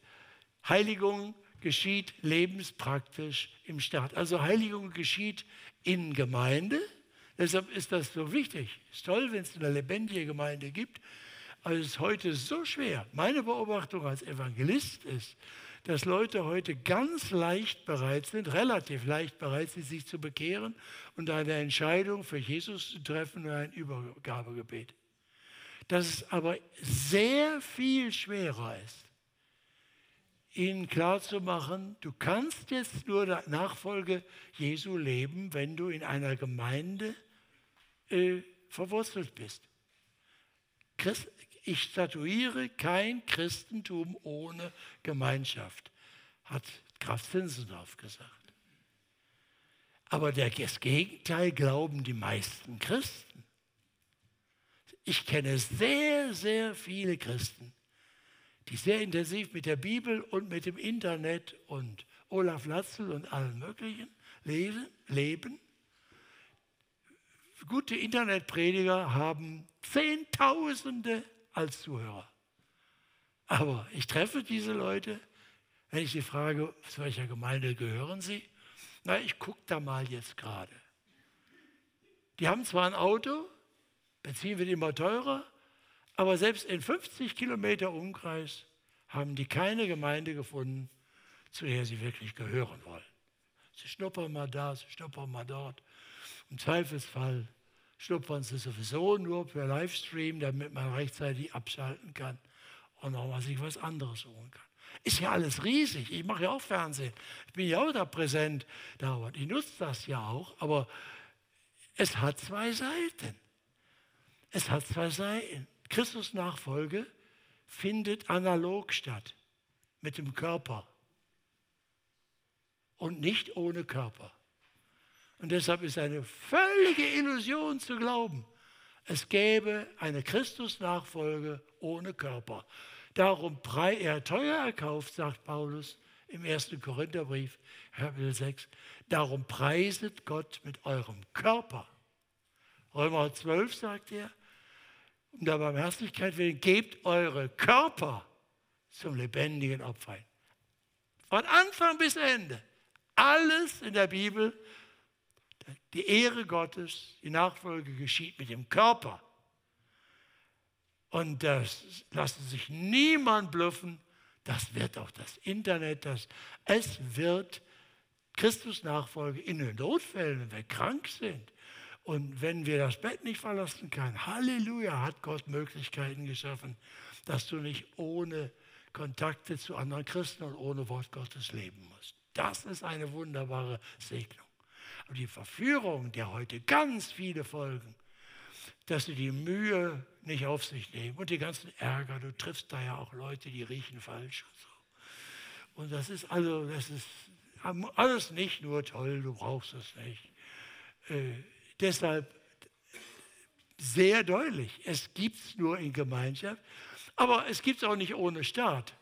Heiligung geschieht lebenspraktisch im Staat. Also Heiligung geschieht in Gemeinde. Deshalb ist das so wichtig. Es ist toll, wenn es eine lebendige Gemeinde gibt. Aber es ist heute so schwer. Meine Beobachtung als Evangelist ist, dass Leute heute ganz leicht bereit sind, relativ leicht bereit sind, sich zu bekehren und eine Entscheidung für Jesus zu treffen und ein Übergabegebet. Dass es aber sehr viel schwerer ist, ihnen klarzumachen, du kannst jetzt nur Nachfolge Jesu leben, wenn du in einer Gemeinde äh, verwurzelt bist. Christ, ich statuiere kein Christentum ohne Gemeinschaft, hat Graf Zinzendorf gesagt. Aber das Gegenteil glauben die meisten Christen. Ich kenne sehr, sehr viele Christen, die sehr intensiv mit der Bibel und mit dem Internet und Olaf Latzel und allen möglichen leben. Gute Internetprediger haben Zehntausende als Zuhörer. Aber ich treffe diese Leute, wenn ich sie frage, zu welcher Gemeinde gehören sie? Na, ich gucke da mal jetzt gerade. Die haben zwar ein Auto, Benzin wird immer teurer, aber selbst in 50 Kilometer Umkreis haben die keine Gemeinde gefunden, zu der sie wirklich gehören wollen. Sie schnuppern mal da, sie schnuppern mal dort. Im Zweifelsfall schnuppern sie sowieso nur per Livestream, damit man rechtzeitig abschalten kann und auch mal sich was anderes suchen kann. Ist ja alles riesig. Ich mache ja auch Fernsehen. Ich bin ja auch da präsent. Ich nutze das ja auch, aber es hat zwei Seiten. Es hat zwei Seiten. Christus Nachfolge findet analog statt mit dem Körper und nicht ohne Körper. Und deshalb ist eine völlige Illusion zu glauben, es gäbe eine Christusnachfolge ohne Körper. Darum er teuer erkauft, sagt Paulus im 1. Korintherbrief, Kapitel 6. Darum preiset Gott mit eurem Körper Römer 12 sagt er, um der Barmherzigkeit willen, gebt eure Körper zum lebendigen Opfer. Von Anfang bis Ende. Alles in der Bibel, die Ehre Gottes, die Nachfolge geschieht mit dem Körper. Und das lassen sich niemand blüffen. Das wird auch das Internet. Das, es wird Christus Nachfolge in den Notfällen, wenn wir krank sind und wenn wir das Bett nicht verlassen können. Halleluja, hat Gott Möglichkeiten geschaffen, dass du nicht ohne Kontakte zu anderen Christen und ohne Wort Gottes leben musst. Das ist eine wunderbare Segnung. Aber die Verführung, der heute ganz viele folgen, dass sie die Mühe nicht auf sich nehmen und die ganzen Ärger, du triffst da ja auch Leute, die riechen falsch und so. Und das ist also, das ist alles nicht nur toll, du brauchst es nicht. Äh, deshalb sehr deutlich, es gibt es nur in Gemeinschaft aber es gibt es auch nicht ohne Staat.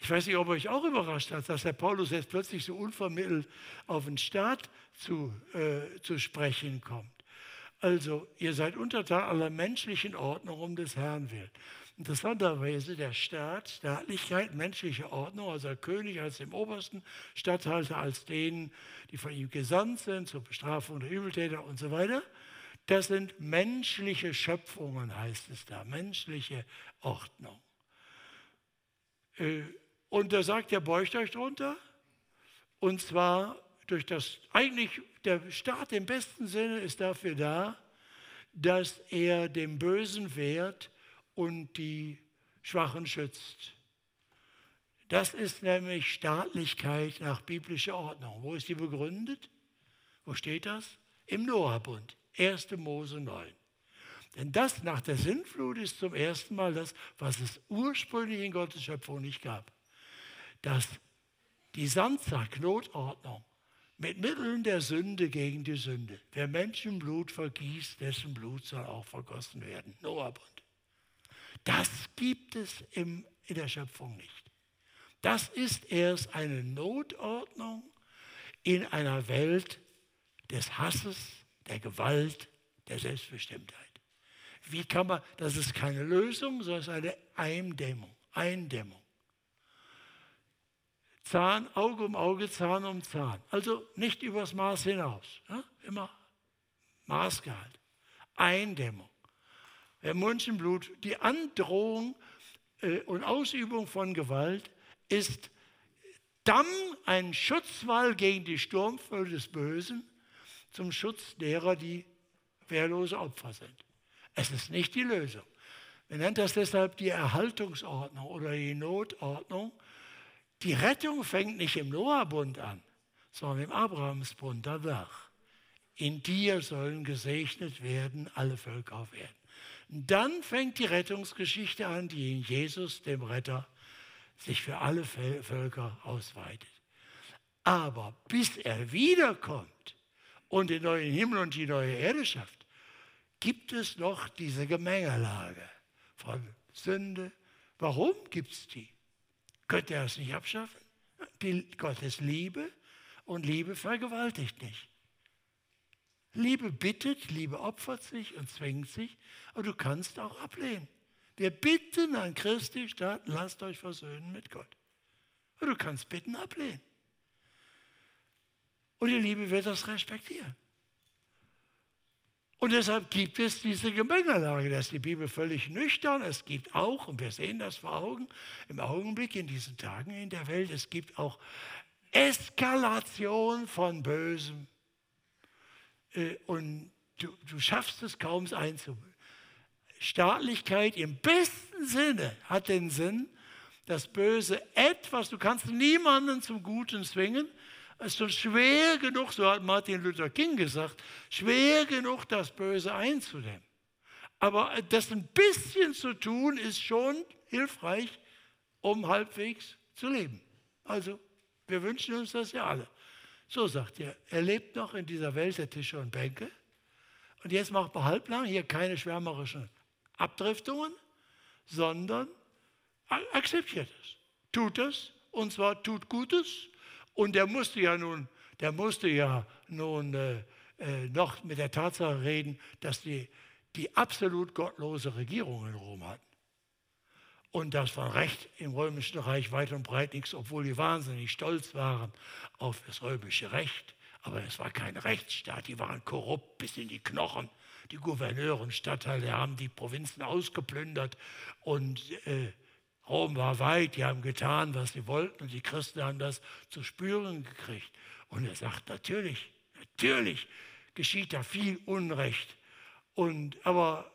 Ich weiß nicht, ob euch auch überrascht hat, dass der Paulus jetzt plötzlich so unvermittelt auf den Staat zu, äh, zu sprechen kommt. Also, ihr seid untertan aller menschlichen Ordnung um des Herrn willen. Interessanterweise der Staat, Staatlichkeit, menschliche Ordnung, also der König als dem obersten Statthalter, als denen, die von ihm gesandt sind zur Bestrafung der Übeltäter und so weiter. Das sind menschliche Schöpfungen, heißt es da, menschliche Ordnung. Äh, und da sagt er, beugt euch drunter. Und zwar durch das, eigentlich der Staat im besten Sinne ist dafür da, dass er dem Bösen wehrt und die Schwachen schützt. Das ist nämlich Staatlichkeit nach biblischer Ordnung. Wo ist die begründet? Wo steht das? Im Noah-Bund. 1. Mose 9. Denn das nach der Sintflut ist zum ersten Mal das, was es ursprünglich in Gottes Schöpfung nicht gab. Dass die Sandsack-Notordnung mit Mitteln der Sünde gegen die Sünde. Wer Menschenblut vergießt, dessen Blut soll auch vergossen werden. Noahbund. Das gibt es im, in der Schöpfung nicht. Das ist erst eine Notordnung in einer Welt des Hasses, der Gewalt, der Selbstbestimmtheit. Wie kann man, das ist keine Lösung, sondern eine Eindämmung. Eindämmung. Zahn, Auge um Auge, Zahn um Zahn. Also nicht übers Maß hinaus. Ja? Immer Maßgehalt. Eindämmung. Wer Menschenblut, die Androhung äh, und Ausübung von Gewalt ist dann ein Schutzwall gegen die Sturmfälle des Bösen zum Schutz derer, die wehrlose Opfer sind. Es ist nicht die Lösung. Wir nennen das deshalb die Erhaltungsordnung oder die Notordnung. Die Rettung fängt nicht im Noah-Bund an, sondern im Abrahamsbund danach. In dir sollen gesegnet werden alle Völker auf Erden. Dann fängt die Rettungsgeschichte an, die in Jesus, dem Retter, sich für alle Völker ausweitet. Aber bis er wiederkommt, und den neuen Himmel und die neue Erde schafft, gibt es noch diese Gemengelage von Sünde. Warum gibt es die? Könnte er es nicht abschaffen? Die, Gott ist Liebe und Liebe vergewaltigt nicht. Liebe bittet, Liebe opfert sich und zwingt sich, aber du kannst auch ablehnen. Wir bitten an Christi statt, lasst euch versöhnen mit Gott. Und du kannst bitten ablehnen. Und die Liebe wird das respektieren. Und deshalb gibt es diese Gemengelage. Da ist die Bibel völlig nüchtern. Es gibt auch, und wir sehen das vor Augen, im Augenblick in diesen Tagen in der Welt, es gibt auch Eskalation von Bösem. Äh, und du, du schaffst es kaum, es. Staatlichkeit im besten Sinne hat den Sinn, das Böse etwas, du kannst niemanden zum Guten zwingen, es ist schon schwer genug, so hat Martin Luther King gesagt, schwer genug, das Böse einzudämmen. Aber das ein bisschen zu tun, ist schon hilfreich, um halbwegs zu leben. Also, wir wünschen uns das ja alle. So sagt er, er lebt noch in dieser Welt der Tische und Bänke. Und jetzt macht man halblang hier keine schwärmerischen Abdriftungen, sondern akzeptiert es. Tut es, und zwar tut Gutes und der musste ja nun, der musste ja nun äh, äh, noch mit der Tatsache reden, dass die, die absolut gottlose Regierung in Rom hatten. Und das war Recht im Römischen Reich weit und breit nichts, obwohl die wahnsinnig stolz waren auf das römische Recht. Aber es war kein Rechtsstaat, die waren korrupt bis in die Knochen. Die Gouverneure und Stadtteile haben die Provinzen ausgeplündert und äh, Rom war weit, die haben getan, was sie wollten und die Christen haben das zu spüren gekriegt. Und er sagt, natürlich, natürlich geschieht da viel Unrecht. Und, aber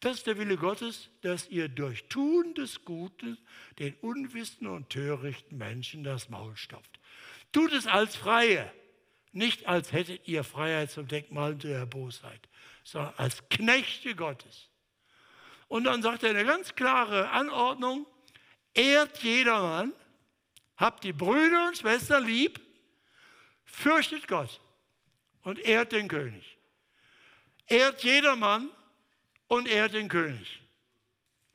das ist der Wille Gottes, dass ihr durch Tun des Guten den unwissenden und törichten Menschen das Maul stopft. Tut es als Freie, nicht als hättet ihr Freiheit zum Denkmal der Bosheit, sondern als Knechte Gottes. Und dann sagt er eine ganz klare Anordnung, ehrt jedermann, habt die Brüder und Schwestern lieb, fürchtet Gott und ehrt den König. Ehrt jedermann und ehrt den König.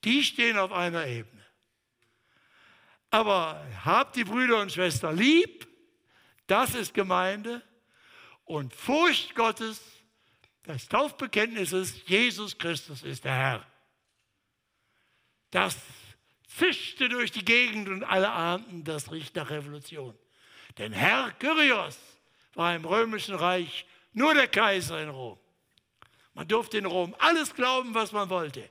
Die stehen auf einer Ebene. Aber habt die Brüder und Schwestern lieb, das ist Gemeinde. Und Furcht Gottes, das Taufbekenntnis ist, Jesus Christus ist der Herr. Das zischte durch die Gegend und alle ahnten, das riecht nach Revolution. Denn Herr Kyrios war im römischen Reich nur der Kaiser in Rom. Man durfte in Rom alles glauben, was man wollte.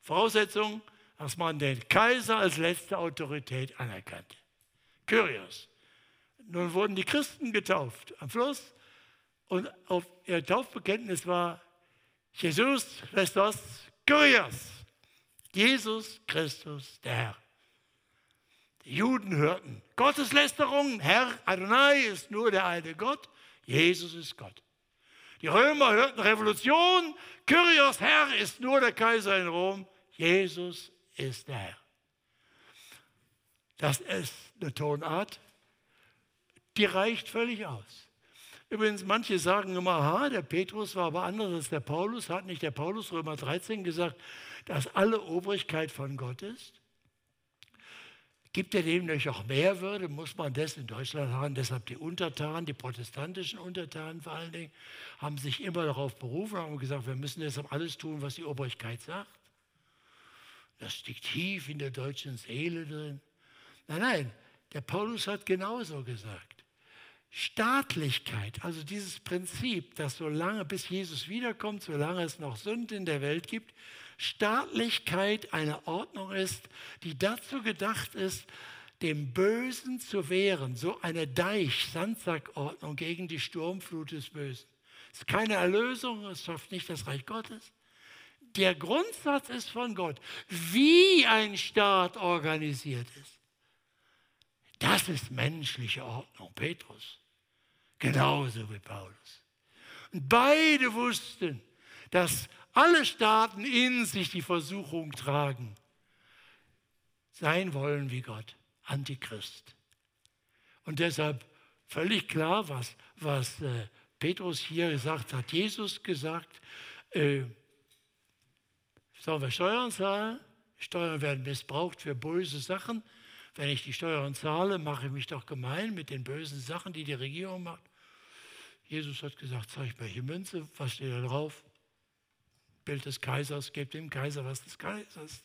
Voraussetzung, dass man den Kaiser als letzte Autorität anerkannte. Kyrios. Nun wurden die Christen getauft am Fluss und auf ihr Taufbekenntnis war Jesus Christus Kyrios. Jesus Christus, der Herr. Die Juden hörten Gotteslästerung, Herr Adonai ist nur der eine Gott, Jesus ist Gott. Die Römer hörten Revolution, Kyrios Herr ist nur der Kaiser in Rom, Jesus ist der Herr. Das ist eine Tonart, die reicht völlig aus. Übrigens, manche sagen immer, aha, der Petrus war aber anders als der Paulus. Hat nicht der Paulus Römer 13 gesagt, dass alle Obrigkeit von Gott ist? Gibt er dem nicht auch mehr Würde? Muss man das in Deutschland haben? Deshalb die Untertanen, die protestantischen Untertanen vor allen Dingen, haben sich immer darauf berufen, haben gesagt, wir müssen deshalb alles tun, was die Obrigkeit sagt. Das steckt tief in der deutschen Seele drin. Nein, nein, der Paulus hat genauso gesagt. Staatlichkeit, also dieses Prinzip, dass solange bis Jesus wiederkommt, solange es noch Sünde in der Welt gibt, Staatlichkeit eine Ordnung ist, die dazu gedacht ist, dem Bösen zu wehren. So eine Deich-Sandsackordnung gegen die Sturmflut des Bösen. Es ist keine Erlösung, es schafft nicht das Reich Gottes. Der Grundsatz ist von Gott, wie ein Staat organisiert ist. Das ist menschliche Ordnung, Petrus. Genauso wie Paulus. Und beide wussten, dass alle Staaten in sich die Versuchung tragen, sein wollen wie Gott, Antichrist. Und deshalb völlig klar, was, was äh, Petrus hier gesagt hat, Jesus gesagt, äh, sollen wir Steuern zahlen? Steuern werden missbraucht für böse Sachen. Wenn ich die Steuern zahle, mache ich mich doch gemein mit den bösen Sachen, die die Regierung macht. Jesus hat gesagt, zeig mir die Münze, was steht da drauf? Bild des Kaisers, gebt dem Kaiser was des Kaisers.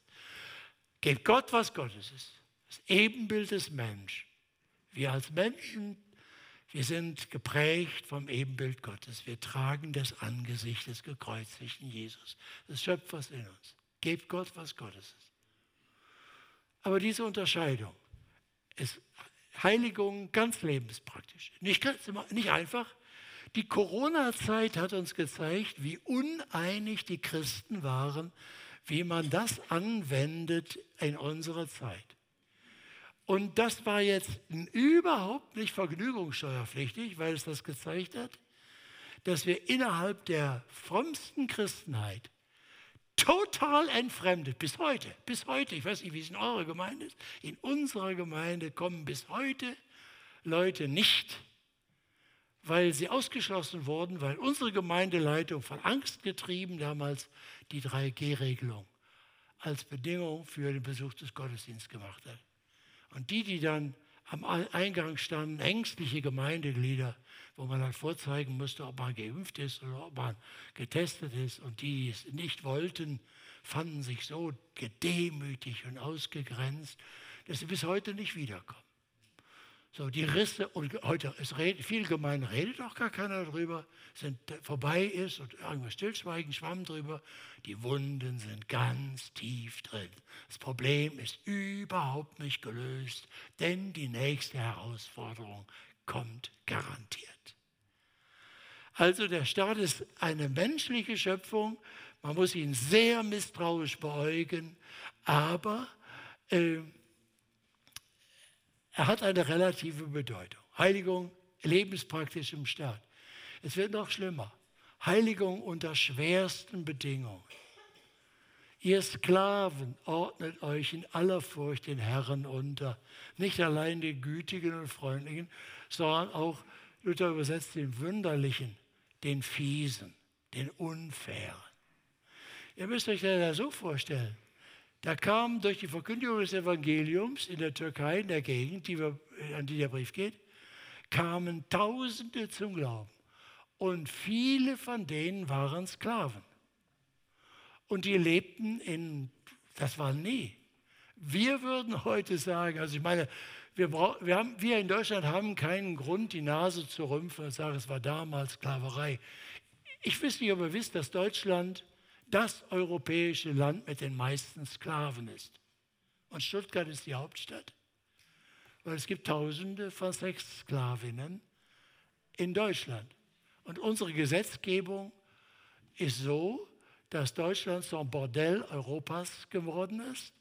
Gebt Gott, was Gottes ist. Das Ebenbild des Menschen. Wir als Menschen, wir sind geprägt vom Ebenbild Gottes. Wir tragen das Angesicht des gekreuzigten Jesus, des Schöpfers in uns. Gebt Gott, was Gottes ist. Aber diese Unterscheidung ist Heiligung ganz lebenspraktisch. Nicht, nicht einfach, die Corona-Zeit hat uns gezeigt, wie uneinig die Christen waren, wie man das anwendet in unserer Zeit. Und das war jetzt überhaupt nicht vergnügungssteuerpflichtig, weil es das gezeigt hat, dass wir innerhalb der frommsten Christenheit total entfremdet, bis heute, bis heute, ich weiß nicht, wie es in eurer Gemeinde ist, in unserer Gemeinde kommen bis heute Leute nicht weil sie ausgeschlossen wurden, weil unsere Gemeindeleitung von Angst getrieben damals die 3G-Regelung als Bedingung für den Besuch des Gottesdienstes gemacht hat. Und die, die dann am Eingang standen ängstliche Gemeindeglieder, wo man halt vorzeigen musste, ob man geimpft ist oder ob man getestet ist. Und die, die es nicht wollten, fanden sich so gedemütigt und ausgegrenzt, dass sie bis heute nicht wiederkommen. So, die Risse, und heute ist viel gemein, redet auch gar keiner drüber, sind vorbei ist und irgendwas stillschweigen, schwamm drüber. Die Wunden sind ganz tief drin. Das Problem ist überhaupt nicht gelöst, denn die nächste Herausforderung kommt garantiert. Also der Staat ist eine menschliche Schöpfung, man muss ihn sehr misstrauisch beäugen, aber äh, er hat eine relative Bedeutung. Heiligung lebenspraktisch im Staat. Es wird noch schlimmer. Heiligung unter schwersten Bedingungen. Ihr Sklaven ordnet euch in aller Furcht den Herren unter. Nicht allein den Gütigen und Freundlichen, sondern auch, Luther übersetzt, den Wunderlichen, den Fiesen, den Unfairen. Ihr müsst euch das so vorstellen. Da kam durch die Verkündigung des Evangeliums in der Türkei, in der Gegend, die wir, an die der Brief geht, kamen Tausende zum Glauben. Und viele von denen waren Sklaven. Und die lebten in, das war nie. Wir würden heute sagen, also ich meine, wir, wir, haben, wir in Deutschland haben keinen Grund, die Nase zu rümpfen und sagen, es war damals Sklaverei. Ich weiß nicht, ob ihr wisst, dass Deutschland das europäische Land mit den meisten Sklaven ist. Und Stuttgart ist die Hauptstadt. Weil es gibt Tausende von Sexsklavinnen in Deutschland. Und unsere Gesetzgebung ist so, dass Deutschland ein Bordell Europas geworden ist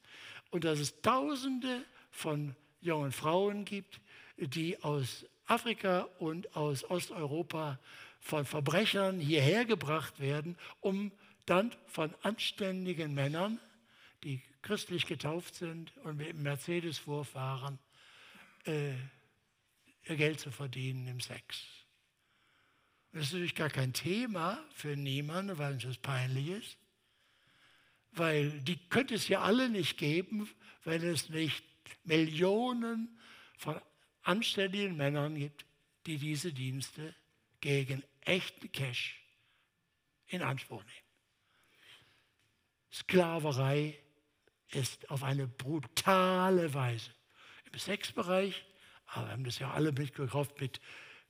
und dass es Tausende von jungen Frauen gibt, die aus Afrika und aus Osteuropa von Verbrechern hierher gebracht werden, um dann von anständigen Männern, die christlich getauft sind und mit Mercedes vorfahren, äh, ihr Geld zu verdienen im Sex. Das ist natürlich gar kein Thema für niemanden, weil es peinlich ist. Weil die könnte es ja alle nicht geben, wenn es nicht Millionen von anständigen Männern gibt, die diese Dienste gegen echten Cash in Anspruch nehmen. Sklaverei ist auf eine brutale Weise. Im Sexbereich, aber wir haben das ja alle mitgekauft mit,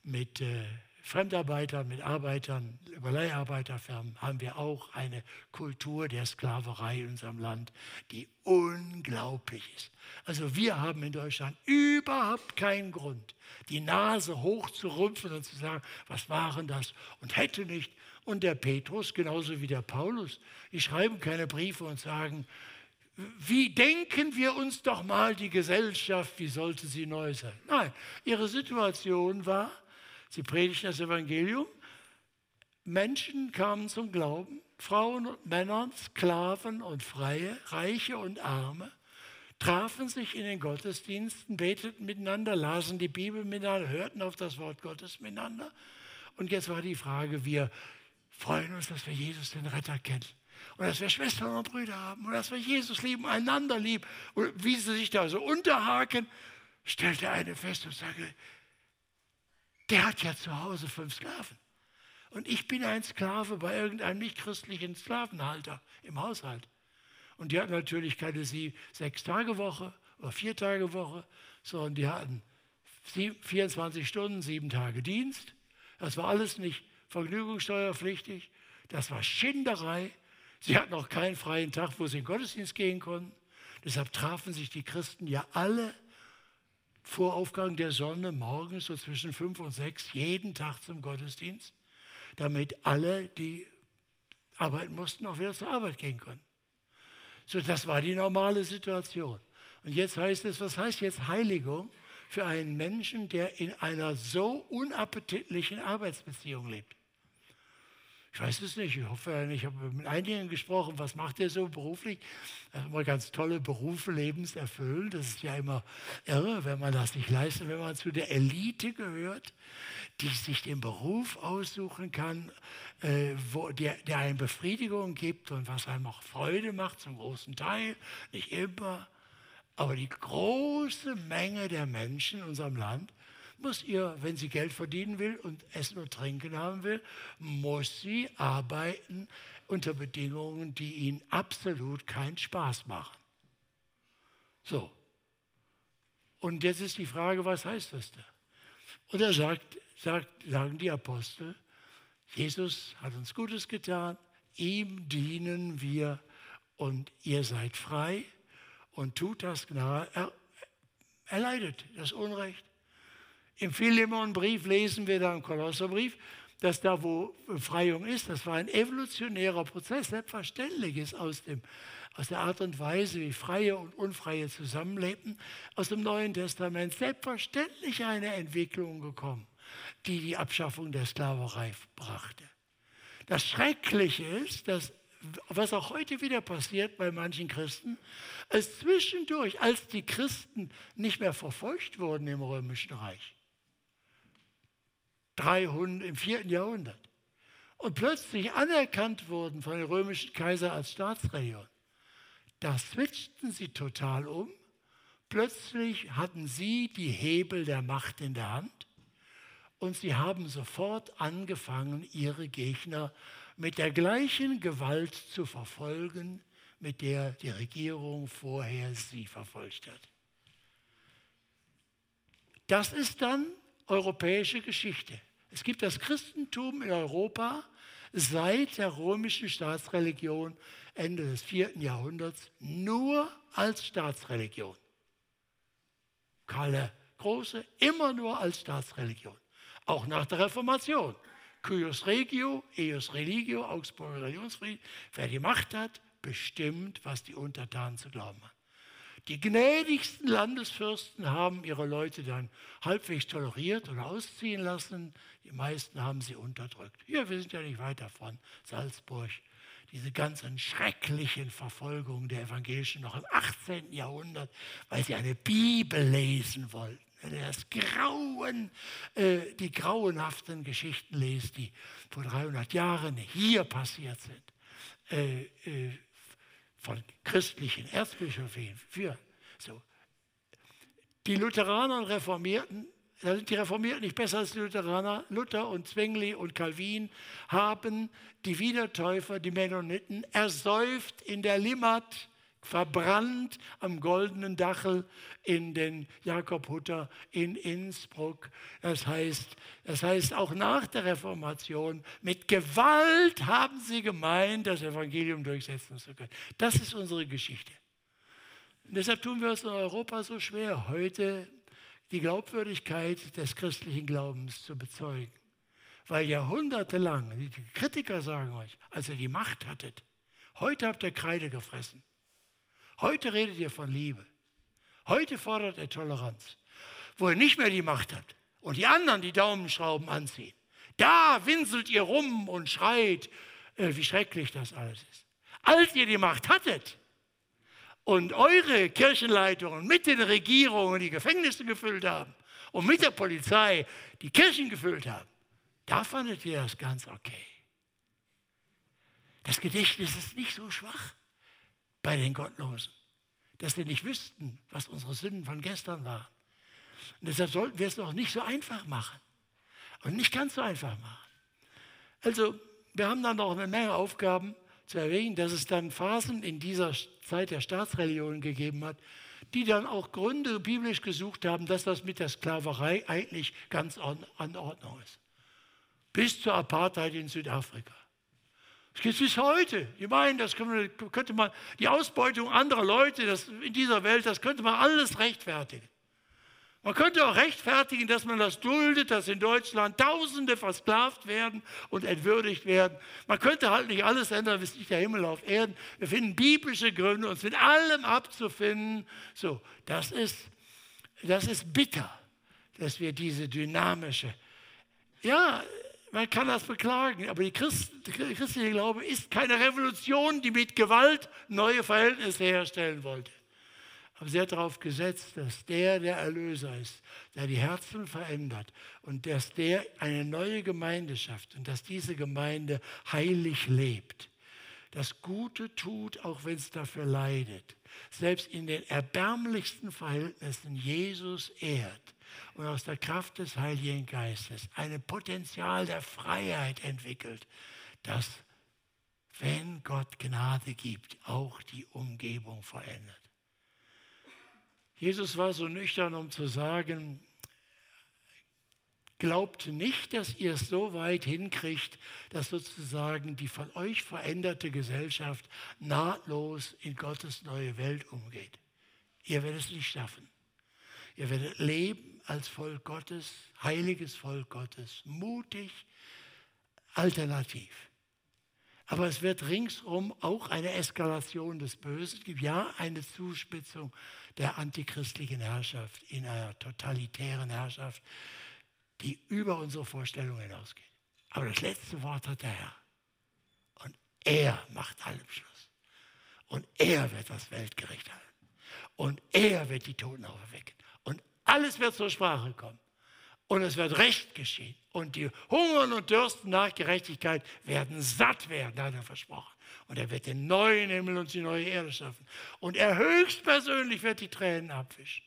mit äh, Fremdarbeitern, mit Arbeitern, über Leiharbeiterfirmen, haben wir auch eine Kultur der Sklaverei in unserem Land, die unglaublich ist. Also wir haben in Deutschland überhaupt keinen Grund, die Nase hochzurümpfen und zu sagen, was waren das und hätte nicht und der Petrus, genauso wie der Paulus, die schreiben keine Briefe und sagen, wie denken wir uns doch mal die Gesellschaft, wie sollte sie neu sein? Nein, ihre Situation war, sie predigten das Evangelium, Menschen kamen zum Glauben, Frauen und Männer, Sklaven und Freie, Reiche und Arme, trafen sich in den Gottesdiensten, beteten miteinander, lasen die Bibel miteinander, hörten auf das Wort Gottes miteinander. Und jetzt war die Frage, wir freuen uns, dass wir Jesus, den Retter, kennen. Und dass wir Schwestern und Brüder haben. Und dass wir Jesus lieben, einander lieben. Und wie sie sich da so unterhaken, stellt der eine fest und sagt, der hat ja zu Hause fünf Sklaven. Und ich bin ein Sklave bei irgendeinem nichtchristlichen Sklavenhalter im Haushalt. Und die hatten natürlich keine sie, sechs Tage Woche oder vier Tage Woche, sondern die hatten 24 Stunden, sieben Tage Dienst. Das war alles nicht vergnügungssteuerpflichtig. Das war Schinderei. Sie hatten auch keinen freien Tag, wo sie in den Gottesdienst gehen konnten. Deshalb trafen sich die Christen ja alle vor Aufgang der Sonne morgens so zwischen fünf und sechs jeden Tag zum Gottesdienst, damit alle, die arbeiten mussten, auch wieder zur Arbeit gehen konnten. So, das war die normale Situation. Und jetzt heißt es, was heißt jetzt Heiligung für einen Menschen, der in einer so unappetitlichen Arbeitsbeziehung lebt? Ich weiß es nicht, ich hoffe, ich habe mit einigen gesprochen, was macht ihr so beruflich? Er hat immer ganz tolle Berufe, lebenserfüllend. Das ist ja immer irre, wenn man das nicht leistet, wenn man zu der Elite gehört, die sich den Beruf aussuchen kann, äh, wo der, der einem Befriedigung gibt und was einem auch Freude macht, zum großen Teil, nicht immer. Aber die große Menge der Menschen in unserem Land muss ihr, wenn sie Geld verdienen will und Essen und Trinken haben will, muss sie arbeiten unter Bedingungen, die ihnen absolut keinen Spaß machen. So. Und jetzt ist die Frage, was heißt das da? Und da sagt, sagt, sagen die Apostel, Jesus hat uns Gutes getan, ihm dienen wir und ihr seid frei und tut das Gnade. Er, er leidet das Unrecht. Im Philemonbrief lesen wir da im Kolosserbrief, dass da, wo Befreiung ist, das war ein evolutionärer Prozess, selbstverständlich ist aus, dem, aus der Art und Weise, wie Freie und Unfreie zusammenlebten, aus dem Neuen Testament selbstverständlich eine Entwicklung gekommen, die die Abschaffung der Sklaverei brachte. Das Schreckliche ist, dass was auch heute wieder passiert bei manchen Christen, als zwischendurch, als die Christen nicht mehr verfolgt wurden im Römischen Reich, 300, im 4. Jahrhundert, und plötzlich anerkannt wurden von den römischen Kaiser als Staatsreligion, da switchten sie total um. Plötzlich hatten sie die Hebel der Macht in der Hand und sie haben sofort angefangen, ihre Gegner mit der gleichen Gewalt zu verfolgen, mit der die Regierung vorher sie verfolgt hat. Das ist dann europäische Geschichte. Es gibt das Christentum in Europa seit der römischen Staatsreligion Ende des vierten Jahrhunderts nur als Staatsreligion. Karl der Große immer nur als Staatsreligion. Auch nach der Reformation. Cuius regio, eius religio, Augsburger Religionsfrieden. Wer die Macht hat, bestimmt, was die Untertanen zu glauben haben. Die gnädigsten Landesfürsten haben ihre Leute dann halbwegs toleriert oder ausziehen lassen. Die meisten haben sie unterdrückt. Ja, wir sind ja nicht weit davon. Salzburg, diese ganzen schrecklichen Verfolgungen der Evangelischen noch im 18. Jahrhundert, weil sie eine Bibel lesen wollten. Wenn ihr das Grauen, äh, die grauenhaften Geschichten lest, die vor 300 Jahren hier passiert sind, äh, äh, von christlichen Erzbischöfen für so. Die Lutheraner und Reformierten, da sind die Reformierten nicht besser als die Lutheraner, Luther und Zwingli und Calvin haben die Wiedertäufer, die Mennoniten, ersäuft in der Limmat verbrannt am goldenen Dachel in den Jakob Hutter in Innsbruck. Das heißt, das heißt, auch nach der Reformation, mit Gewalt haben sie gemeint, das Evangelium durchsetzen zu können. Das ist unsere Geschichte. Und deshalb tun wir es in Europa so schwer, heute die Glaubwürdigkeit des christlichen Glaubens zu bezeugen. Weil jahrhundertelang, die Kritiker sagen euch, als ihr die Macht hattet, heute habt ihr Kreide gefressen. Heute redet ihr von Liebe. Heute fordert er Toleranz. Wo ihr nicht mehr die Macht habt und die anderen die Daumenschrauben anziehen. Da winselt ihr rum und schreit, äh, wie schrecklich das alles ist. Als ihr die Macht hattet und eure Kirchenleitungen mit den Regierungen die Gefängnisse gefüllt haben und mit der Polizei die Kirchen gefüllt haben, da fandet ihr das ganz okay. Das Gedächtnis ist nicht so schwach bei den Gottlosen, dass wir nicht wüssten, was unsere Sünden von gestern waren. Und deshalb sollten wir es noch nicht so einfach machen und nicht ganz so einfach machen. Also, wir haben dann noch eine Menge Aufgaben zu erwähnen, dass es dann Phasen in dieser Zeit der Staatsreligion gegeben hat, die dann auch Gründe biblisch gesucht haben, dass das mit der Sklaverei eigentlich ganz an Ordnung ist. Bis zur Apartheid in Südafrika. Es bis heute. Die meinen, das könnte man, die Ausbeutung anderer Leute das, in dieser Welt, das könnte man alles rechtfertigen. Man könnte auch rechtfertigen, dass man das duldet, dass in Deutschland Tausende versklavt werden und entwürdigt werden. Man könnte halt nicht alles ändern, bis nicht der Himmel auf Erden. Wir finden biblische Gründe, uns mit allem abzufinden. So, das ist, das ist bitter, dass wir diese dynamische, ja, man kann das beklagen, aber die Christ, der christliche Glaube ist keine Revolution, die mit Gewalt neue Verhältnisse herstellen wollte. Aber sie hat darauf gesetzt, dass der der Erlöser ist, der die Herzen verändert und dass der eine neue Gemeinde schafft und dass diese Gemeinde heilig lebt. Das Gute tut, auch wenn es dafür leidet. selbst in den erbärmlichsten Verhältnissen Jesus ehrt und aus der Kraft des Heiligen Geistes ein Potenzial der Freiheit entwickelt, das, wenn Gott Gnade gibt, auch die Umgebung verändert. Jesus war so nüchtern, um zu sagen, Glaubt nicht, dass ihr es so weit hinkriegt, dass sozusagen die von euch veränderte Gesellschaft nahtlos in Gottes neue Welt umgeht. Ihr werdet es nicht schaffen. Ihr werdet leben als Volk Gottes, heiliges Volk Gottes, mutig, alternativ. Aber es wird ringsum auch eine Eskalation des Bösen geben, ja, eine Zuspitzung der antichristlichen Herrschaft in einer totalitären Herrschaft die über unsere Vorstellung hinausgeht. Aber das letzte Wort hat der Herr. Und er macht allem Schluss. Und er wird das Weltgericht halten. Und er wird die Toten auferwecken. Alles wird zur Sprache kommen. Und es wird Recht geschehen. Und die hungern und dürsten nach Gerechtigkeit werden satt werden, hat er versprochen. Und er wird den neuen Himmel und die neue Erde schaffen. Und er höchstpersönlich wird die Tränen abwischen.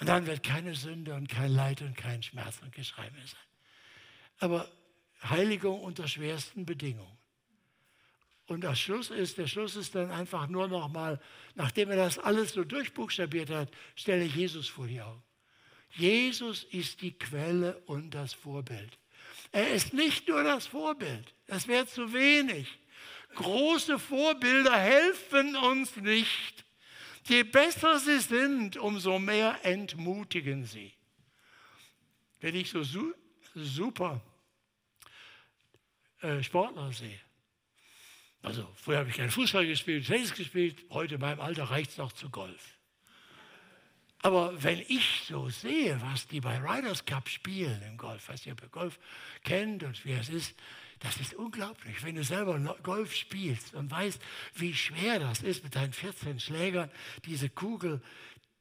Und dann wird keine Sünde und kein Leid und kein Schmerz und Geschrei mehr sein. Aber Heiligung unter schwersten Bedingungen. Und der Schluss ist, der Schluss ist dann einfach nur noch mal, nachdem er das alles so durchbuchstabiert hat, stelle Jesus vor die Augen. Jesus ist die Quelle und das Vorbild. Er ist nicht nur das Vorbild, das wäre zu wenig. Große Vorbilder helfen uns nicht. Je besser sie sind, umso mehr entmutigen sie. Wenn ich so su super äh, Sportler sehe, also früher habe ich keinen Fußball gespielt, Tennis gespielt, heute in meinem Alter reicht es noch zu Golf. Aber wenn ich so sehe, was die bei Riders Cup spielen im Golf, was ihr Golf kennt und wie es ist, das ist unglaublich, wenn du selber Golf spielst und weißt, wie schwer das ist, mit deinen 14 Schlägern diese Kugel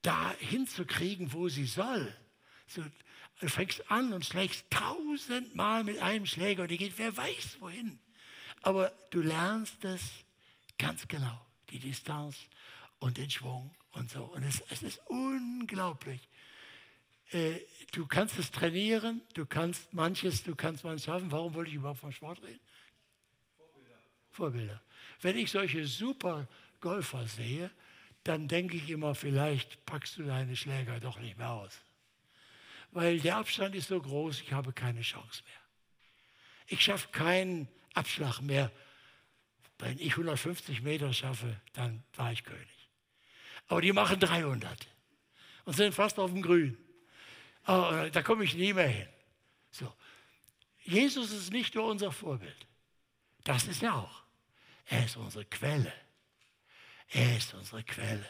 da hinzukriegen, wo sie soll. So, du fängst an und schlägst tausendmal mit einem Schläger und die geht wer weiß wohin. Aber du lernst es ganz genau, die Distanz und den Schwung und so. Und es, es ist unglaublich, äh, du kannst es trainieren, du kannst manches, du kannst manches schaffen. Warum wollte ich überhaupt vom Sport reden? Vorbilder. Vorbilder. Wenn ich solche super Golfer sehe, dann denke ich immer, vielleicht packst du deine Schläger doch nicht mehr aus. Weil der Abstand ist so groß, ich habe keine Chance mehr. Ich schaffe keinen Abschlag mehr. Wenn ich 150 Meter schaffe, dann war ich König. Aber die machen 300 und sind fast auf dem Grün oh, da komme ich nie mehr hin. So. Jesus ist nicht nur unser Vorbild. Das ist er auch. Er ist unsere Quelle. Er ist unsere Quelle.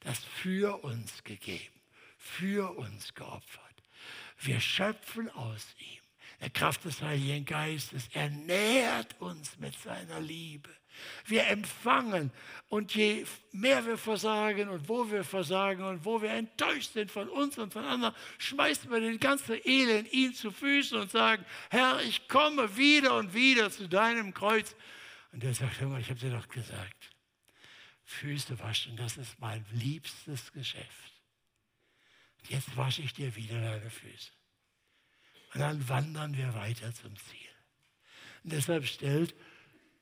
Das für uns gegeben, für uns geopfert. Wir schöpfen aus ihm. Der Kraft des Heiligen Geistes. Er nährt uns mit seiner Liebe. Wir empfangen und je mehr wir versagen und wo wir versagen und wo wir enttäuscht sind von uns und von anderen, schmeißen wir den ganzen Elend ihm zu Füßen und sagen, Herr, ich komme wieder und wieder zu deinem Kreuz. Und er sagt, hör mal, ich habe dir doch gesagt, Füße waschen, das ist mein liebstes Geschäft. Jetzt wasche ich dir wieder deine Füße. Und dann wandern wir weiter zum Ziel. Und deshalb stellt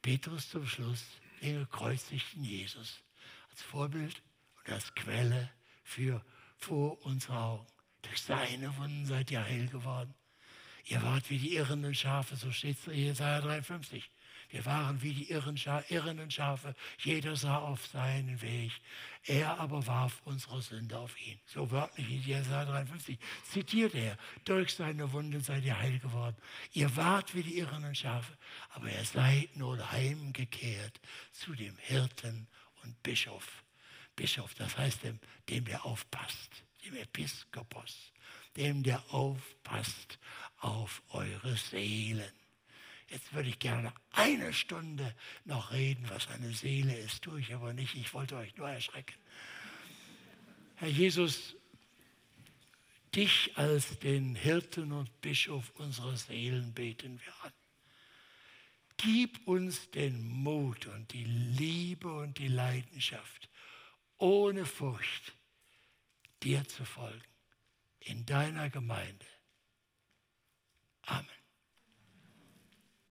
Petrus zum Schluss den gekreuzigten Jesus als Vorbild und als Quelle für vor unsere Augen. Durch seine Wunden seid ihr heil geworden. Ihr wart wie die irrenden Schafe, so steht es in Jesaja 53. Wir waren wie die irren irrenden Schafe. Jeder sah auf seinen Weg. Er aber warf unsere Sünde auf ihn. So wörtlich in Jesaja 53 zitiert er. Durch seine Wunden seid ihr heil geworden. Ihr wart wie die irrenden Schafe, aber ihr seid nun heimgekehrt zu dem Hirten und Bischof. Bischof, das heißt dem, dem der aufpasst, dem Episkopos, dem der aufpasst auf eure Seelen. Jetzt würde ich gerne eine Stunde noch reden, was eine Seele ist. Tue ich aber nicht. Ich wollte euch nur erschrecken. Herr Jesus, dich als den Hirten und Bischof unserer Seelen beten wir an. Gib uns den Mut und die Liebe und die Leidenschaft, ohne Furcht dir zu folgen in deiner Gemeinde. Amen.